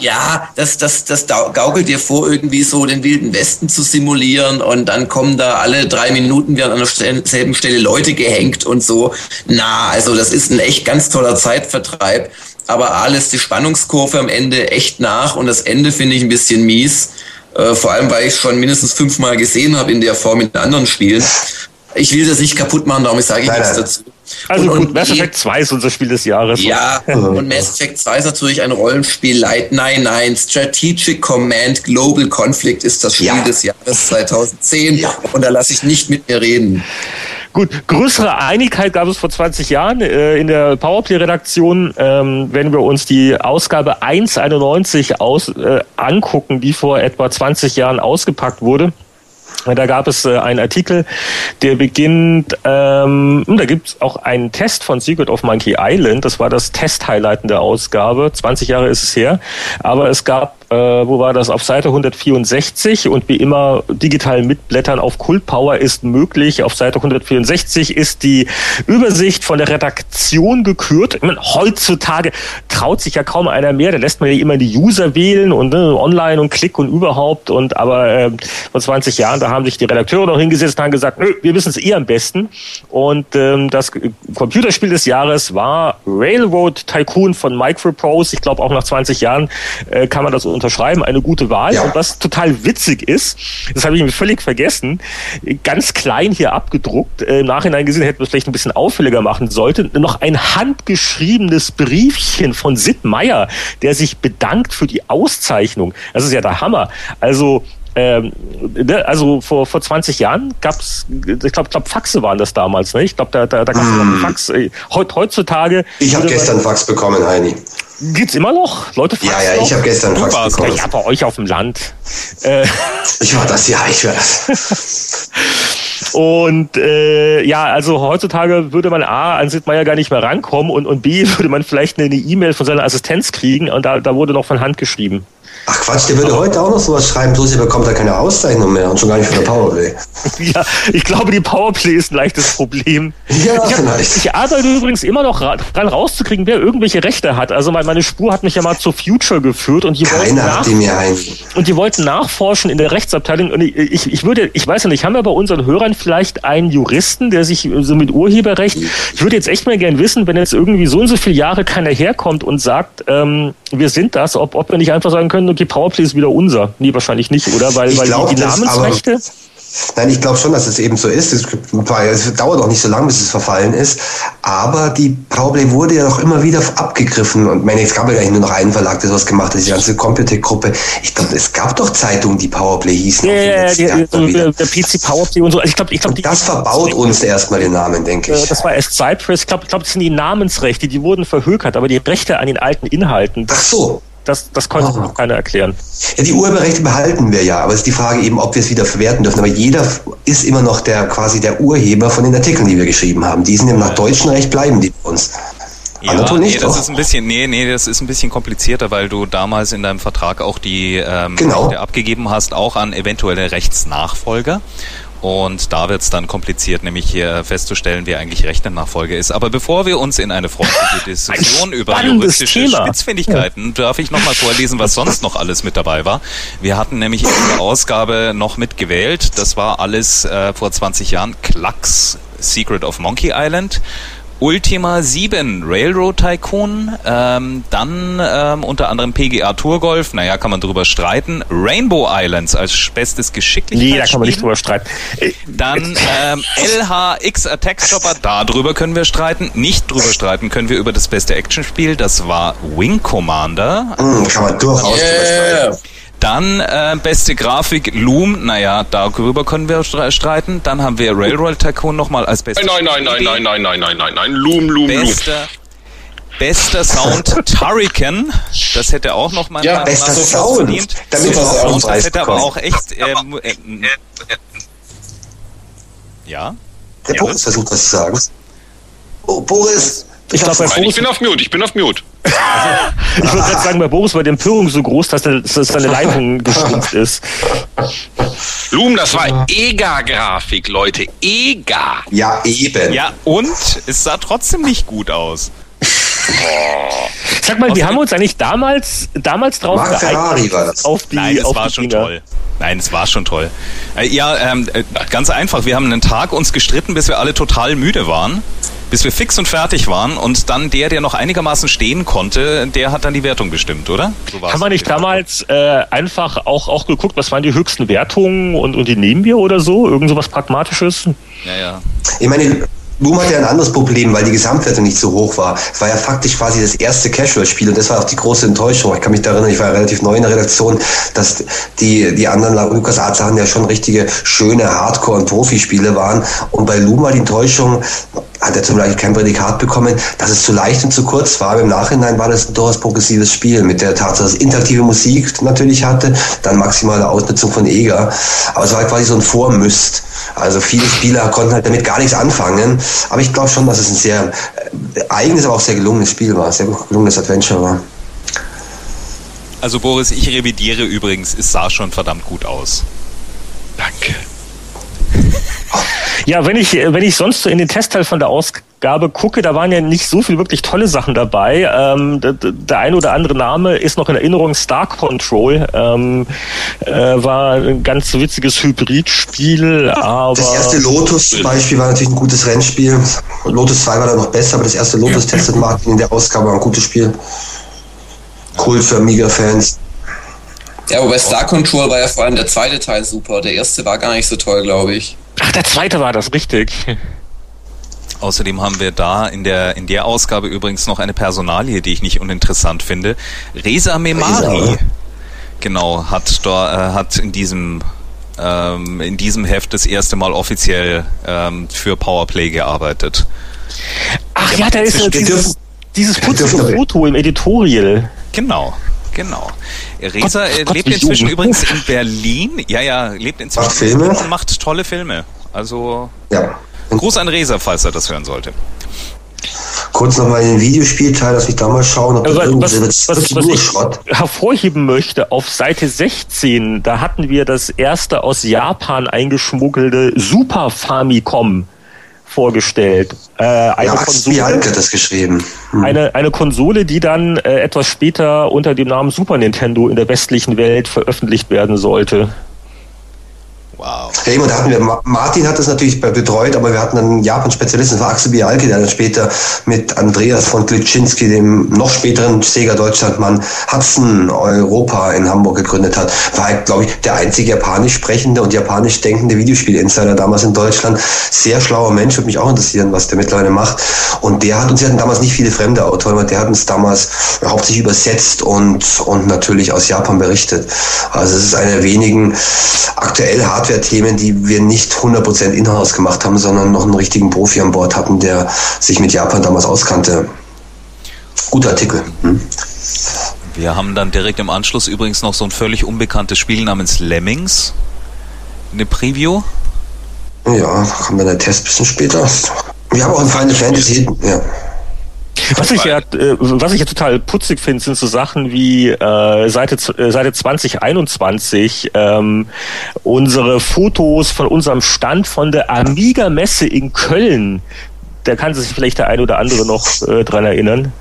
Ja, das, das, das gaukelt dir vor, irgendwie so den wilden Westen zu simulieren und dann kommen da alle drei Minuten werden an derselben Stelle Leute gehängt und so. Na, also das ist ein echt ganz toller Zeitvertreib. Aber A lässt die Spannungskurve am Ende echt nach und das Ende finde ich ein bisschen mies. Äh, vor allem, weil ich es schon mindestens fünfmal gesehen habe in der Form in anderen Spielen. Ich will das nicht kaputt machen, darum sage ich nichts dazu. Also und, gut, Mass Effect 2 ist unser Spiel des Jahres. Ja, und Mass Effect 2 ist natürlich ein Rollenspiel. Light, nein, nein, Strategic Command Global Conflict ist das Spiel ja. des Jahres 2010 ja. und da lasse ich nicht mit mir reden. Gut, größere Einigkeit gab es vor 20 Jahren äh, in der Powerplay-Redaktion. Ähm, wenn wir uns die Ausgabe 191 aus, äh, angucken, die vor etwa 20 Jahren ausgepackt wurde, da gab es äh, einen Artikel, der beginnt, ähm, da gibt es auch einen Test von Secret of Monkey Island. Das war das Test-Highlight in der Ausgabe. 20 Jahre ist es her. Aber es gab äh, wo war das, auf Seite 164 und wie immer digital mitblättern auf Kult Power ist möglich. Auf Seite 164 ist die Übersicht von der Redaktion gekürt. Meine, heutzutage traut sich ja kaum einer mehr, da lässt man ja immer die User wählen und ne, online und Klick und überhaupt und aber äh, vor 20 Jahren, da haben sich die Redakteure noch hingesetzt und haben gesagt, nö, wir wissen es eh am besten. Und ähm, das Computerspiel des Jahres war Railroad Tycoon von Microprose. Ich glaube auch nach 20 Jahren äh, kann man das unterschreiben, eine gute Wahl. Ja. Und was total witzig ist, das habe ich mir völlig vergessen, ganz klein hier abgedruckt, äh, im Nachhinein gesehen, hätten wir es vielleicht ein bisschen auffälliger machen sollte, noch ein handgeschriebenes Briefchen von Sid Meier, der sich bedankt für die Auszeichnung. Das ist ja der Hammer. Also ähm, ne, also vor, vor 20 Jahren gab es, ich glaube, glaub, Faxe waren das damals. Ne? Ich glaube, da, da, da gab es mm. noch Fax. Äh, heut, heutzutage. Ich habe gestern Fax bekommen, Heini. Gibt's immer noch? Leute faxen Ja, ja, ich habe gestern Fax Super, bekommen. Ich bei euch auf dem Land. Äh, ich war das, ja, ich war das. und äh, ja, also heutzutage würde man A, an Sid Meier gar nicht mehr rankommen und, und B, würde man vielleicht eine E-Mail von seiner Assistenz kriegen und da, da wurde noch von Hand geschrieben. Ach Quatsch, der würde heute auch noch sowas schreiben, bloß er bekommt da keine Auszeichnung mehr und schon gar nicht von der Powerplay. ja, ich glaube, die Powerplay ist ein leichtes Problem. Ja, ich, hab, vielleicht. ich arbeite übrigens immer noch dran rauszukriegen, wer irgendwelche Rechte hat. Also meine Spur hat mich ja mal zu Future geführt und die Keiner wollten nach, die mir ein. und die wollten nachforschen in der Rechtsabteilung. Und ich, ich würde, ich weiß ja nicht, haben wir bei unseren Hörern vielleicht einen Juristen, der sich so mit Urheberrecht, ich würde jetzt echt mal gern wissen, wenn jetzt irgendwie so und so viele Jahre keiner herkommt und sagt, ähm, wir sind das, ob, ob wir nicht einfach sagen können, okay, Powerplay ist wieder unser. Nee, wahrscheinlich nicht, oder? Weil, weil glaub, die, die Namensrechte. Nein, ich glaube schon, dass es eben so ist. Es, es, dauert auch nicht so lange, bis es verfallen ist. Aber die Powerplay wurde ja auch immer wieder abgegriffen. Und meine, es gab ja eigentlich nur noch einen Verlag, der sowas gemacht hat, die ganze Computec-Gruppe. Ich glaube, es gab doch Zeitungen, die Powerplay hießen. Ja, ja, ja, der, der PC Powerplay und so. Also ich glaub, ich glaub, das verbaut uns erstmal den Namen, denke ich. Das war erst Cypress. Ich glaube, ich glaub, das sind die Namensrechte, die wurden verhökert, aber die Rechte an den alten Inhalten. Ach so. Das, das konnte oh. noch keiner erklären. Ja, die Urheberrechte behalten wir ja, aber es ist die Frage eben, ob wir es wieder verwerten dürfen. Aber jeder ist immer noch der quasi der Urheber von den Artikeln, die wir geschrieben haben. Die sind im nach deutschen Recht bleiben die bei uns. Ja, nee, das ist ein bisschen, nee, nee, das ist ein bisschen komplizierter, weil du damals in deinem Vertrag auch die ähm, genau. Rechte abgegeben hast, auch an eventuelle Rechtsnachfolger. Und da wird es dann kompliziert, nämlich hier festzustellen, wer eigentlich Rechtennachfolger ist. Aber bevor wir uns in eine freundliche Diskussion über juristische Thema. Spitzfindigkeiten, darf ich nochmal vorlesen, was sonst noch alles mit dabei war. Wir hatten nämlich in der Ausgabe noch mitgewählt, das war alles äh, vor 20 Jahren, Klacks Secret of Monkey Island. Ultima 7 Railroad Tycoon, ähm, dann ähm, unter anderem PGA Tour Golf, naja, kann man drüber streiten. Rainbow Islands als bestes Geschicklichkeitsspiel. Nee, da kann man nicht drüber streiten. Dann ähm, LHX Attack Stopper, darüber können wir streiten. Nicht drüber streiten können wir über das beste Actionspiel, das war Wing Commander. Mm, kann man durchaus yeah. drüber streiten. Dann äh, beste Grafik Loom, naja, darüber können wir streiten. Dann haben wir Railroad Tycoon nochmal als beste. Nein, nein, nein, nein, nein, nein, nein, nein, nein, Loom, Loom, bester, Loom. Bester Sound Turrican, das hätte auch noch mal ja, bester Sound. verdient. Damit Super Sound, das hätte aber auch echt ähm, äh, ja. Der ja. Boris versucht was zu sagen. Oh, Boris, ich, glaub, Nein, ich bin auf Mute, ich bin auf Mute. ich würde gerade sagen, bei Boris war die Empörung so groß, dass, der, dass seine Leitung geschrumpft ist. Loom, das war EGA-Grafik, Leute. EGA. Ja, eben. Ja, und es sah trotzdem nicht gut aus. Sag mal, wir haben uns eigentlich damals, damals drauf Marc Ferrari war das. auf die, Nein, es auf war die schon Dinger. toll. Nein, es war schon toll. Äh, ja, ähm, äh, ganz einfach. Wir haben einen Tag uns gestritten, bis wir alle total müde waren. Bis wir fix und fertig waren und dann der, der noch einigermaßen stehen konnte, der hat dann die Wertung bestimmt, oder? So Haben wir nicht damals äh, einfach auch, auch geguckt, was waren die höchsten Wertungen und, und die nehmen wir oder so? Irgend sowas Pragmatisches? Ja, ja. Ich meine, Boom hatte ja ein anderes Problem, weil die Gesamtwertung nicht so hoch war. Es war ja faktisch quasi das erste Casual-Spiel und das war auch die große Enttäuschung. Ich kann mich da erinnern, ich war ja relativ neu in der Redaktion, dass die, die anderen Lukas Arzt Sachen ja schon richtige schöne Hardcore- und Profispiele waren. Und bei Loom war die Enttäuschung, hat er zum Beispiel kein Prädikat bekommen, dass es zu leicht und zu kurz war. Aber im Nachhinein war das ein durchaus progressives Spiel mit der Tatsache, dass es interaktive Musik natürlich hatte, dann maximale Ausnutzung von EGA. Aber es war quasi so ein Vormüst. Also viele Spieler konnten halt damit gar nichts anfangen. Aber ich glaube schon, dass es ein sehr äh, eigenes, aber auch sehr gelungenes Spiel war. Sehr gelungenes Adventure war. Also Boris, ich revidiere übrigens, es sah schon verdammt gut aus. Danke. Ja, wenn ich, wenn ich sonst so in den Testteil von der Ausgabe gucke, da waren ja nicht so viel wirklich tolle Sachen dabei. Ähm, der, der ein oder andere Name ist noch in Erinnerung. Star Control ähm, äh, war ein ganz witziges Hybridspiel, aber Das erste Lotus zum Beispiel war natürlich ein gutes Rennspiel. Lotus 2 war dann noch besser, aber das erste Lotus testet Martin in der Ausgabe war ein gutes Spiel. Cool für Amiga-Fans. Ja, wobei Star Control war ja vor allem der zweite Teil super. Der erste war gar nicht so toll, glaube ich. ach, der zweite war das richtig. Außerdem haben wir da in der, in der Ausgabe übrigens noch eine Personalie, die ich nicht uninteressant finde. Reza Memari. Reza. Genau, hat da, äh, hat in diesem, ähm, in diesem Heft das erste Mal offiziell ähm, für Powerplay gearbeitet. Ach ja, da ist ja dieses, dieses putzige Foto im Editorial. Genau, genau. Reza Gott, äh, Gott, lebt inzwischen jung. übrigens in Berlin. Ja, ja, lebt inzwischen Macht Filme? in Berlin und macht tolle Filme. Also Ja. Gruß an Reza, falls er das hören sollte. kurz nochmal in den Videospielteil, lass mich da mal schauen, ob das was, das was, was nur ich Schrott. hervorheben möchte, auf Seite 16, da hatten wir das erste aus Japan eingeschmuggelte Super Famicom vorgestellt. Äh, eine, Ja, Konsole, hat das geschrieben. Hm. eine, eine Konsole, die dann äh, etwas später unter dem Namen Super Nintendo in der westlichen Welt veröffentlicht werden sollte. Wow. Da hatten wir, Ma- Martin hat das natürlich betreut, aber wir hatten einen Japan-Spezialisten, war Axel Bialke, der dann später mit Andreas von Glitschinski, dem noch späteren Sega Deutschlandmann, Hudson Europa in Hamburg gegründet hat, war, glaube ich, der einzige japanisch sprechende und japanisch denkende Videospiel-Insider damals in Deutschland. Sehr schlauer Mensch, würde mich auch interessieren, was der mittlerweile macht. Und der hat uns, wir hatten damals nicht viele fremde Autoren, aber der hat uns damals hauptsächlich übersetzt und, und natürlich aus Japan berichtet. Also es ist einer wenigen aktuell Hardware-Themen, die wir nicht 100% in-house gemacht haben, sondern noch einen richtigen Profi an Bord hatten, der sich mit Japan damals auskannte. Guter Artikel. Hm? Wir haben dann direkt im Anschluss übrigens noch so ein völlig unbekanntes Spiel namens Lemmings. Eine Preview. Ja, kommt dann der Test ein bisschen später. Wir haben auch ein Final Fantasy. Ja. Was ich ja, äh, was ich ja total putzig finde, sind so Sachen wie äh, Seite, äh, Seite 2021 ähm, unsere Fotos von unserem Stand von der Amiga Messe in Köln. Da kann sich vielleicht der ein oder andere noch äh, dran erinnern.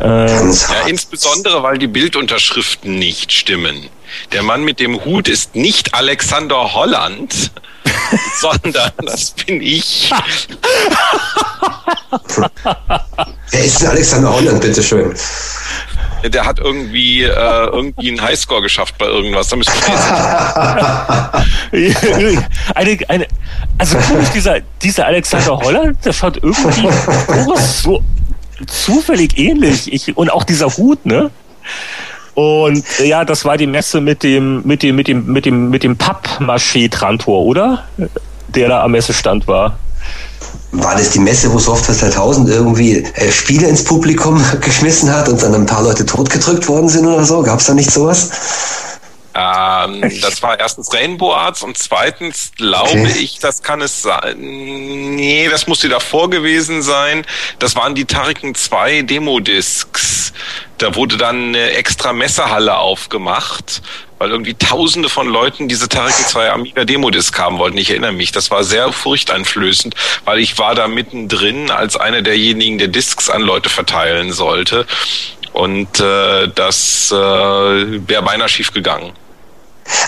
Äh, Ganz Ja, insbesondere, weil die Bildunterschriften nicht stimmen. Der Mann mit dem Hut ist nicht Alexander Holland, sondern das bin ich. Wer ist denn Alexander Holland, bitteschön? Der hat irgendwie, äh, irgendwie einen Highscore geschafft bei irgendwas. Da müssen wir jetzt eine, eine, also komisch, dieser, dieser Alexander Holland, der schaut irgendwie so zufällig ähnlich. Ich, und auch dieser Hut, ne? Und äh, ja, das war die Messe mit dem, mit dem, mit dem, mit dem, mit dem Pappmaché-Trantor, oder? Der da am Messestand war. War das die Messe, wo Software 2000 irgendwie äh, Spiele ins Publikum geschmissen hat und dann ein paar Leute totgedrückt worden sind oder so? Gab es da nicht sowas? Ähm, das war erstens Rainbow Arts und zweitens glaube Okay. ich, das kann es sein. Nee, das muss die davor gewesen sein. Das waren die Tariken 2 Demo-Discs. Da wurde dann eine extra Messehalle aufgemacht weil irgendwie tausende von Leuten diese Tariki 2 Amiga Demo Disc haben wollten. Ich erinnere mich, das war sehr furchteinflößend, weil ich war da mittendrin als einer derjenigen, der Discs an Leute verteilen sollte. Und äh, das äh, wäre beinahe schief gegangen.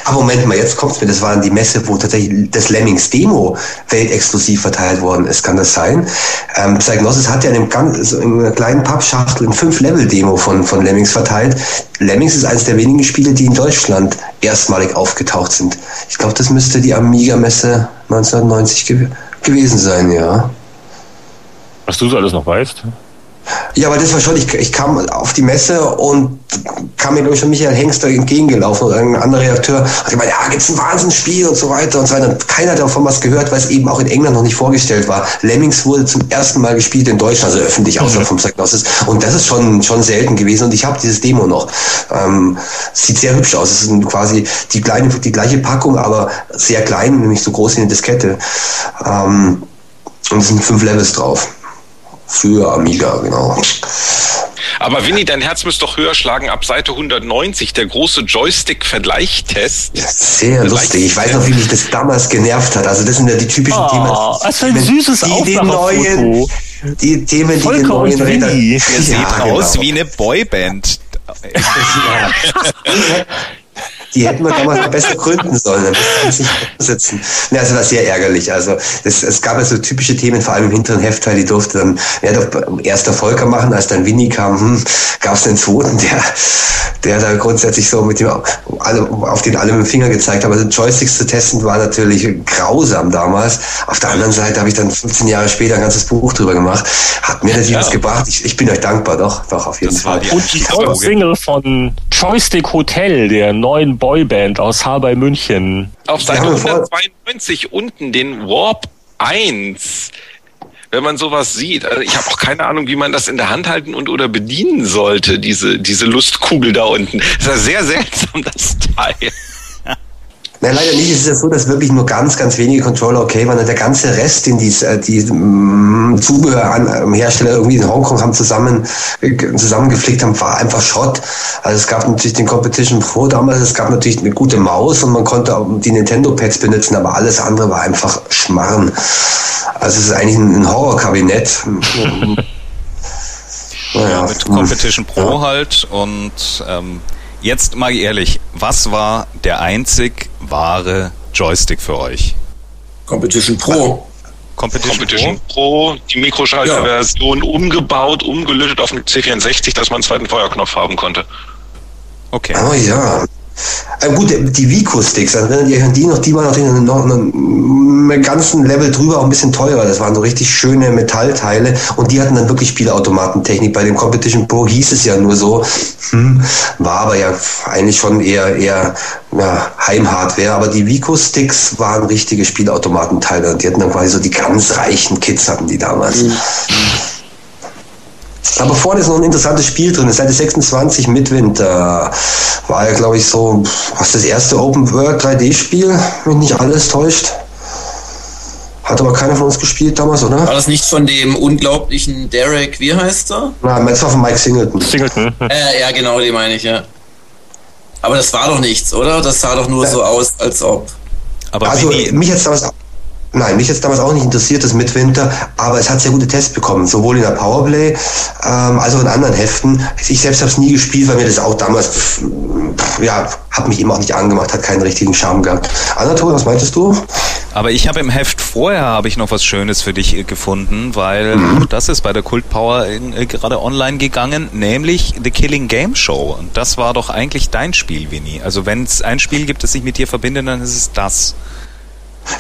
Aber Moment mal, jetzt kommt's mir, das war die Messe, wo tatsächlich das Lemmings Demo weltexklusiv verteilt worden ist. Kann das sein? Ähm, Psygnosis hat ja in, einem ganz, in einer kleinen Pappschachtel ein 5-Level-Demo von, von Lemmings verteilt. Lemmings ist eines der wenigen Spiele, die in Deutschland erstmalig aufgetaucht sind. Ich glaube, das müsste die Amiga-Messe 1990 ge gewesen sein, ja. Was du so alles noch weißt? Ja, aber das war schon, ich, ich kam auf die Messe und kam mir, glaube ich, schon Michael Hengster entgegengelaufen oder ein anderer Redakteur hat gemeint, ja, gibt's ein Wahnsinnsspiel und so weiter und so weiter. Keiner hat davon was gehört, weil es eben auch in England noch nicht vorgestellt war. Lemmings wurde zum ersten Mal gespielt in Deutschland, also öffentlich, außer vom Psygnosis. Und das ist schon, schon selten gewesen und ich habe dieses Demo noch. Ähm, sieht sehr hübsch aus. Es ist quasi die, kleine, die gleiche Packung, aber sehr klein, nämlich so groß wie eine Diskette. Ähm, und es sind fünf Levels drauf. Für Amiga, genau. Aber Winnie, dein Herz müsste doch höher schlagen ab Seite 190, der große Joystick-Vergleichtest. Ja, sehr lustig. Ich weiß noch, wie mich das damals genervt hat. Also das sind ja die typischen Oh, Themen. was für ein süßes die, die neuen, die Themen, die Volker den neuen und Räder- Winnie. Ihr seht Ja, aus genau. wie eine Boyband. Die hätten wir damals noch besser gründen sollen, dann müssten nicht sitzen. Ja, also das war sehr ärgerlich. Also es, es gab ja so typische Themen, vor allem im hinteren Heftteil, die durfte dann ja, doch erst der Volker machen, als dann Winnie kam, hm, gab es den zweiten, der, der da grundsätzlich so mit dem alle, auf den alle mit dem Finger gezeigt hat. Also Joysticks zu testen war natürlich grausam damals. Auf der anderen Seite habe ich dann 15 Jahre später ein ganzes Buch drüber gemacht. Hat mir natürlich Ja. was gebracht. Ich, ich bin euch dankbar, doch, doch, auf jeden Das war Fall. die Und die. Single von Joystick Hotel, der neuen Boyband aus Haar bei München. Auf Seite haben wir vor- 192 unten den Warp 1. Wenn man sowas sieht, also ich habe auch keine Ahnung, wie man das in der Hand halten und oder bedienen sollte, diese, diese Lustkugel da unten. Das ist ja sehr seltsam, das Teil. Nein, leider nicht. Es ist ja so, dass wirklich nur ganz, ganz wenige Controller okay waren. Und der ganze Rest, den die, äh, die mm, Zubehör an ähm, Hersteller irgendwie in Hongkong haben zusammen, äh, zusammengeflickt haben, war einfach Schrott. Also es gab natürlich den Competition Pro damals, es gab natürlich eine gute Maus und man konnte auch die Nintendo Pads benutzen, aber alles andere war einfach Schmarren. Also es ist eigentlich ein, Horrorkabinett. naja, mit Competition Pro halt und ähm, jetzt mal ehrlich, was war der einzig wahre Joystick für euch? Competition Pro. Competition, Competition Pro, die Mikroschalter-Version umgebaut, umgelötet auf einen C64, dass man einen zweiten Feuerknopf haben konnte. Pro? Okay. Oh ja. Äh, gut, die Vico-Sticks, ihr euch an die noch? Die waren noch einen ganzen Level drüber, auch ein bisschen teurer. Das waren so richtig schöne Metallteile und die hatten dann wirklich Spielautomatentechnik. Bei dem Competition Pro hieß es ja nur so, hm, war aber ja eigentlich schon eher, eher ja, Heimhardware. Aber die Vico-Sticks waren richtige Spielautomatenteile und die hatten dann quasi so die ganz reichen Kids hatten die damals. Aber vorne ist noch ein interessantes Spiel drin. Seite 26 Midwinter war ja, glaube ich, so was das erste Open World 3D-Spiel, wenn nicht alles täuscht. Hat aber keiner von uns gespielt damals, oder? War das nicht von dem unglaublichen Derek, wie heißt er? Nein, das war von Mike Singleton. Singleton. Äh, ja, genau, den meine ich, ja. Aber das war doch nichts, oder? Das sah doch nur so aus, als ob. Aber Also Winnie, mich jetzt damals, nein, mich jetzt damals auch nicht interessiert, das Midwinter, aber es hat sehr gute Tests bekommen, sowohl in der Powerplay ähm, als auch in anderen Heften. Ich selbst habe es nie gespielt, weil mir das auch damals, ja, hat mich eben auch nicht angemacht, hat keinen richtigen Charme gehabt. Anatol, was meintest du? aber ich habe im Heft vorher habe ich noch was Schönes für dich äh, gefunden, weil Mhm. das ist bei der Kult Power in, äh, gerade online gegangen, nämlich The Killing Game Show. Und das war doch eigentlich dein Spiel, Winnie. Also wenn es ein Spiel gibt, das sich mit dir verbindet, dann ist es das.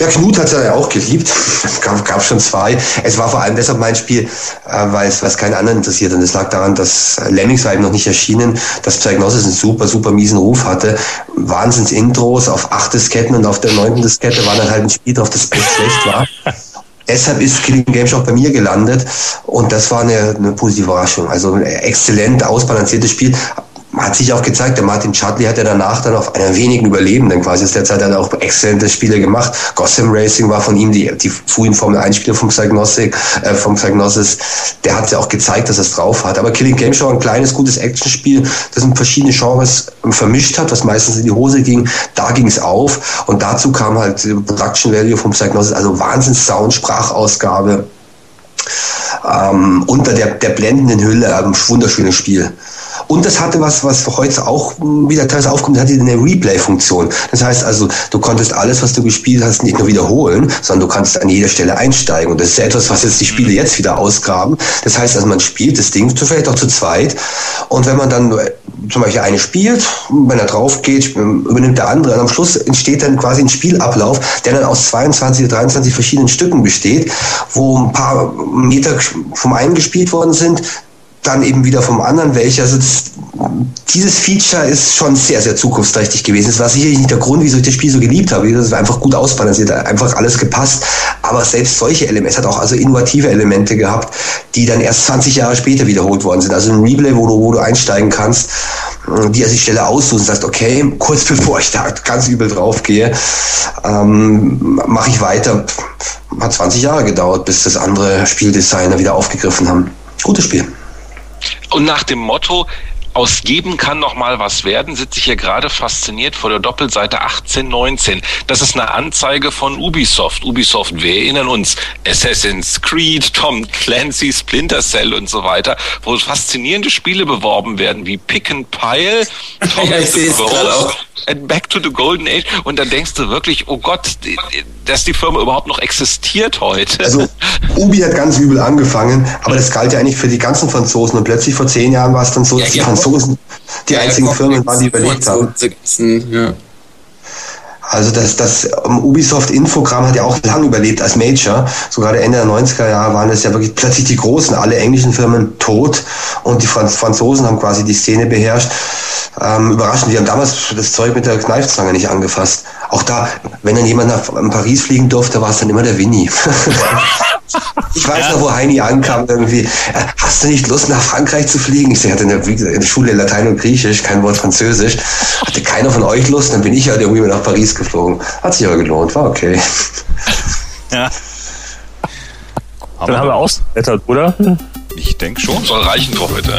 Ja, Knut hat es ja auch geliebt. Es gab, gab schon zwei. Es war vor allem deshalb mein Spiel, äh, weil es was keinen anderen interessiert. Und es lag daran, dass Lemmings war eben noch nicht erschienen, dass Psygnosis einen super, super miesen Ruf hatte. Wahnsinns-Intros auf acht Disketten und auf der neunten Diskette war dann halt ein Spiel drauf, das echt schlecht war. Deshalb ist Killing Game Show bei mir gelandet und das war eine, eine positive Überraschung. Also ein exzellent ausbalanciertes Spiel. Hat sich auch gezeigt, der Martin Chudley hat ja danach dann auf einer wenigen Überlebenden quasi aus der Zeit hat auch exzellente Spiele gemacht. Gotham Racing war von ihm die, die frühen Formel 1 Spiele vom äh, vom Psygnosis. Der hat ja auch gezeigt, dass er es drauf hat. Aber Killing Game Show ein kleines, gutes Actionspiel, das in verschiedene Genres vermischt hat, was meistens in die Hose ging. Da ging es auf. Und dazu kam halt Production Value vom Psygnosis, also Wahnsinns Sound, Sprachausgabe. Ähm, unter der, der blendenden Hülle, ähm, wunderschönes Spiel. Und das hatte was, was heute auch wieder teilweise aufkommt, hatte eine Replay-Funktion. Das heißt also, du konntest alles, was du gespielt hast, nicht nur wiederholen, sondern du kannst an jeder Stelle einsteigen. Und das ist ja etwas, was jetzt die Spiele jetzt wieder ausgraben. Das heißt also, man spielt das Ding vielleicht auch zu zweit. Und wenn man dann zum Beispiel eine spielt, wenn er drauf geht, übernimmt der andere. Und am Schluss entsteht dann quasi ein Spielablauf, der dann aus 22 oder 23 verschiedenen Stücken besteht, wo ein paar Meter vom einen gespielt worden sind, dann eben wieder vom anderen welche. Also das, dieses Feature ist schon sehr, sehr zukunftsträchtig gewesen. Das war sicherlich nicht der Grund, wieso ich das Spiel so geliebt habe. Es war einfach gut ausbalanciert, einfach alles gepasst. Aber selbst solche Elemente, es hat auch also innovative Elemente gehabt, die dann erst 20 Jahre später wiederholt worden sind. Also ein Replay, wo du, wo du einsteigen kannst, die er sich Stelle aussucht und sagt, okay, kurz bevor ich da ganz übel drauf gehe, ähm, mache ich weiter. Hat 20 Jahre gedauert, bis das andere Spieldesigner wieder aufgegriffen haben. Gutes Spiel. Und nach dem Motto, aus geben kann noch mal was werden, sitze ich hier gerade fasziniert vor der Doppelseite 1819. Das ist eine Anzeige von Ubisoft. Ubisoft, wir erinnern uns, Assassin's Creed, Tom Clancy, Splinter Cell und so weiter, wo faszinierende Spiele beworben werden, wie Pick and Pile, Tom ja, auch. And Back to the Golden Age. Und dann denkst du wirklich, oh Gott, dass die Firma überhaupt noch existiert heute. Also Ubi hat ganz übel angefangen, aber das galt ja eigentlich für die ganzen Franzosen. Und plötzlich vor zehn Jahren war es dann so, dass ja, die Franzosen die ja, einzigen Firmen waren, die überlegt haben. Ja. Also das, das um, Ubisoft Infogramm hat ja auch lang überlebt als Major. So gerade Ende der 90er Jahre waren es ja wirklich plötzlich die großen, alle englischen Firmen tot und die Franz Franzosen haben quasi die Szene beherrscht. Ähm, überraschend, wir haben damals das Zeug mit der Kneifzange nicht angefasst. Auch da, wenn dann jemand nach Paris fliegen durfte, war es dann immer der Winnie. ich weiß ja. noch, wo Heini ankam, irgendwie, äh, hast du nicht Lust nach Frankreich zu fliegen? Ich hatte in der, in der Schule Latein und Griechisch, kein Wort Französisch. Hatte keiner von euch Lust? Dann bin ich halt irgendwie nach Paris geflogen. Hat sich aber gelohnt, war okay. Ja. Dann haben wir ausgeblättert, oder? Ich denke schon. Soll reichen für heute.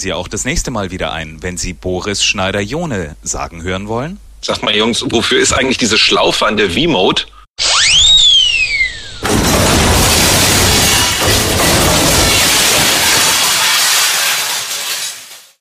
Sie auch das nächste Mal wieder ein, wenn Sie Boris Schneider-Jone sagen hören wollen. Sagt mal, Jungs, wofür ist eigentlich diese Schlaufe an der V-Mode?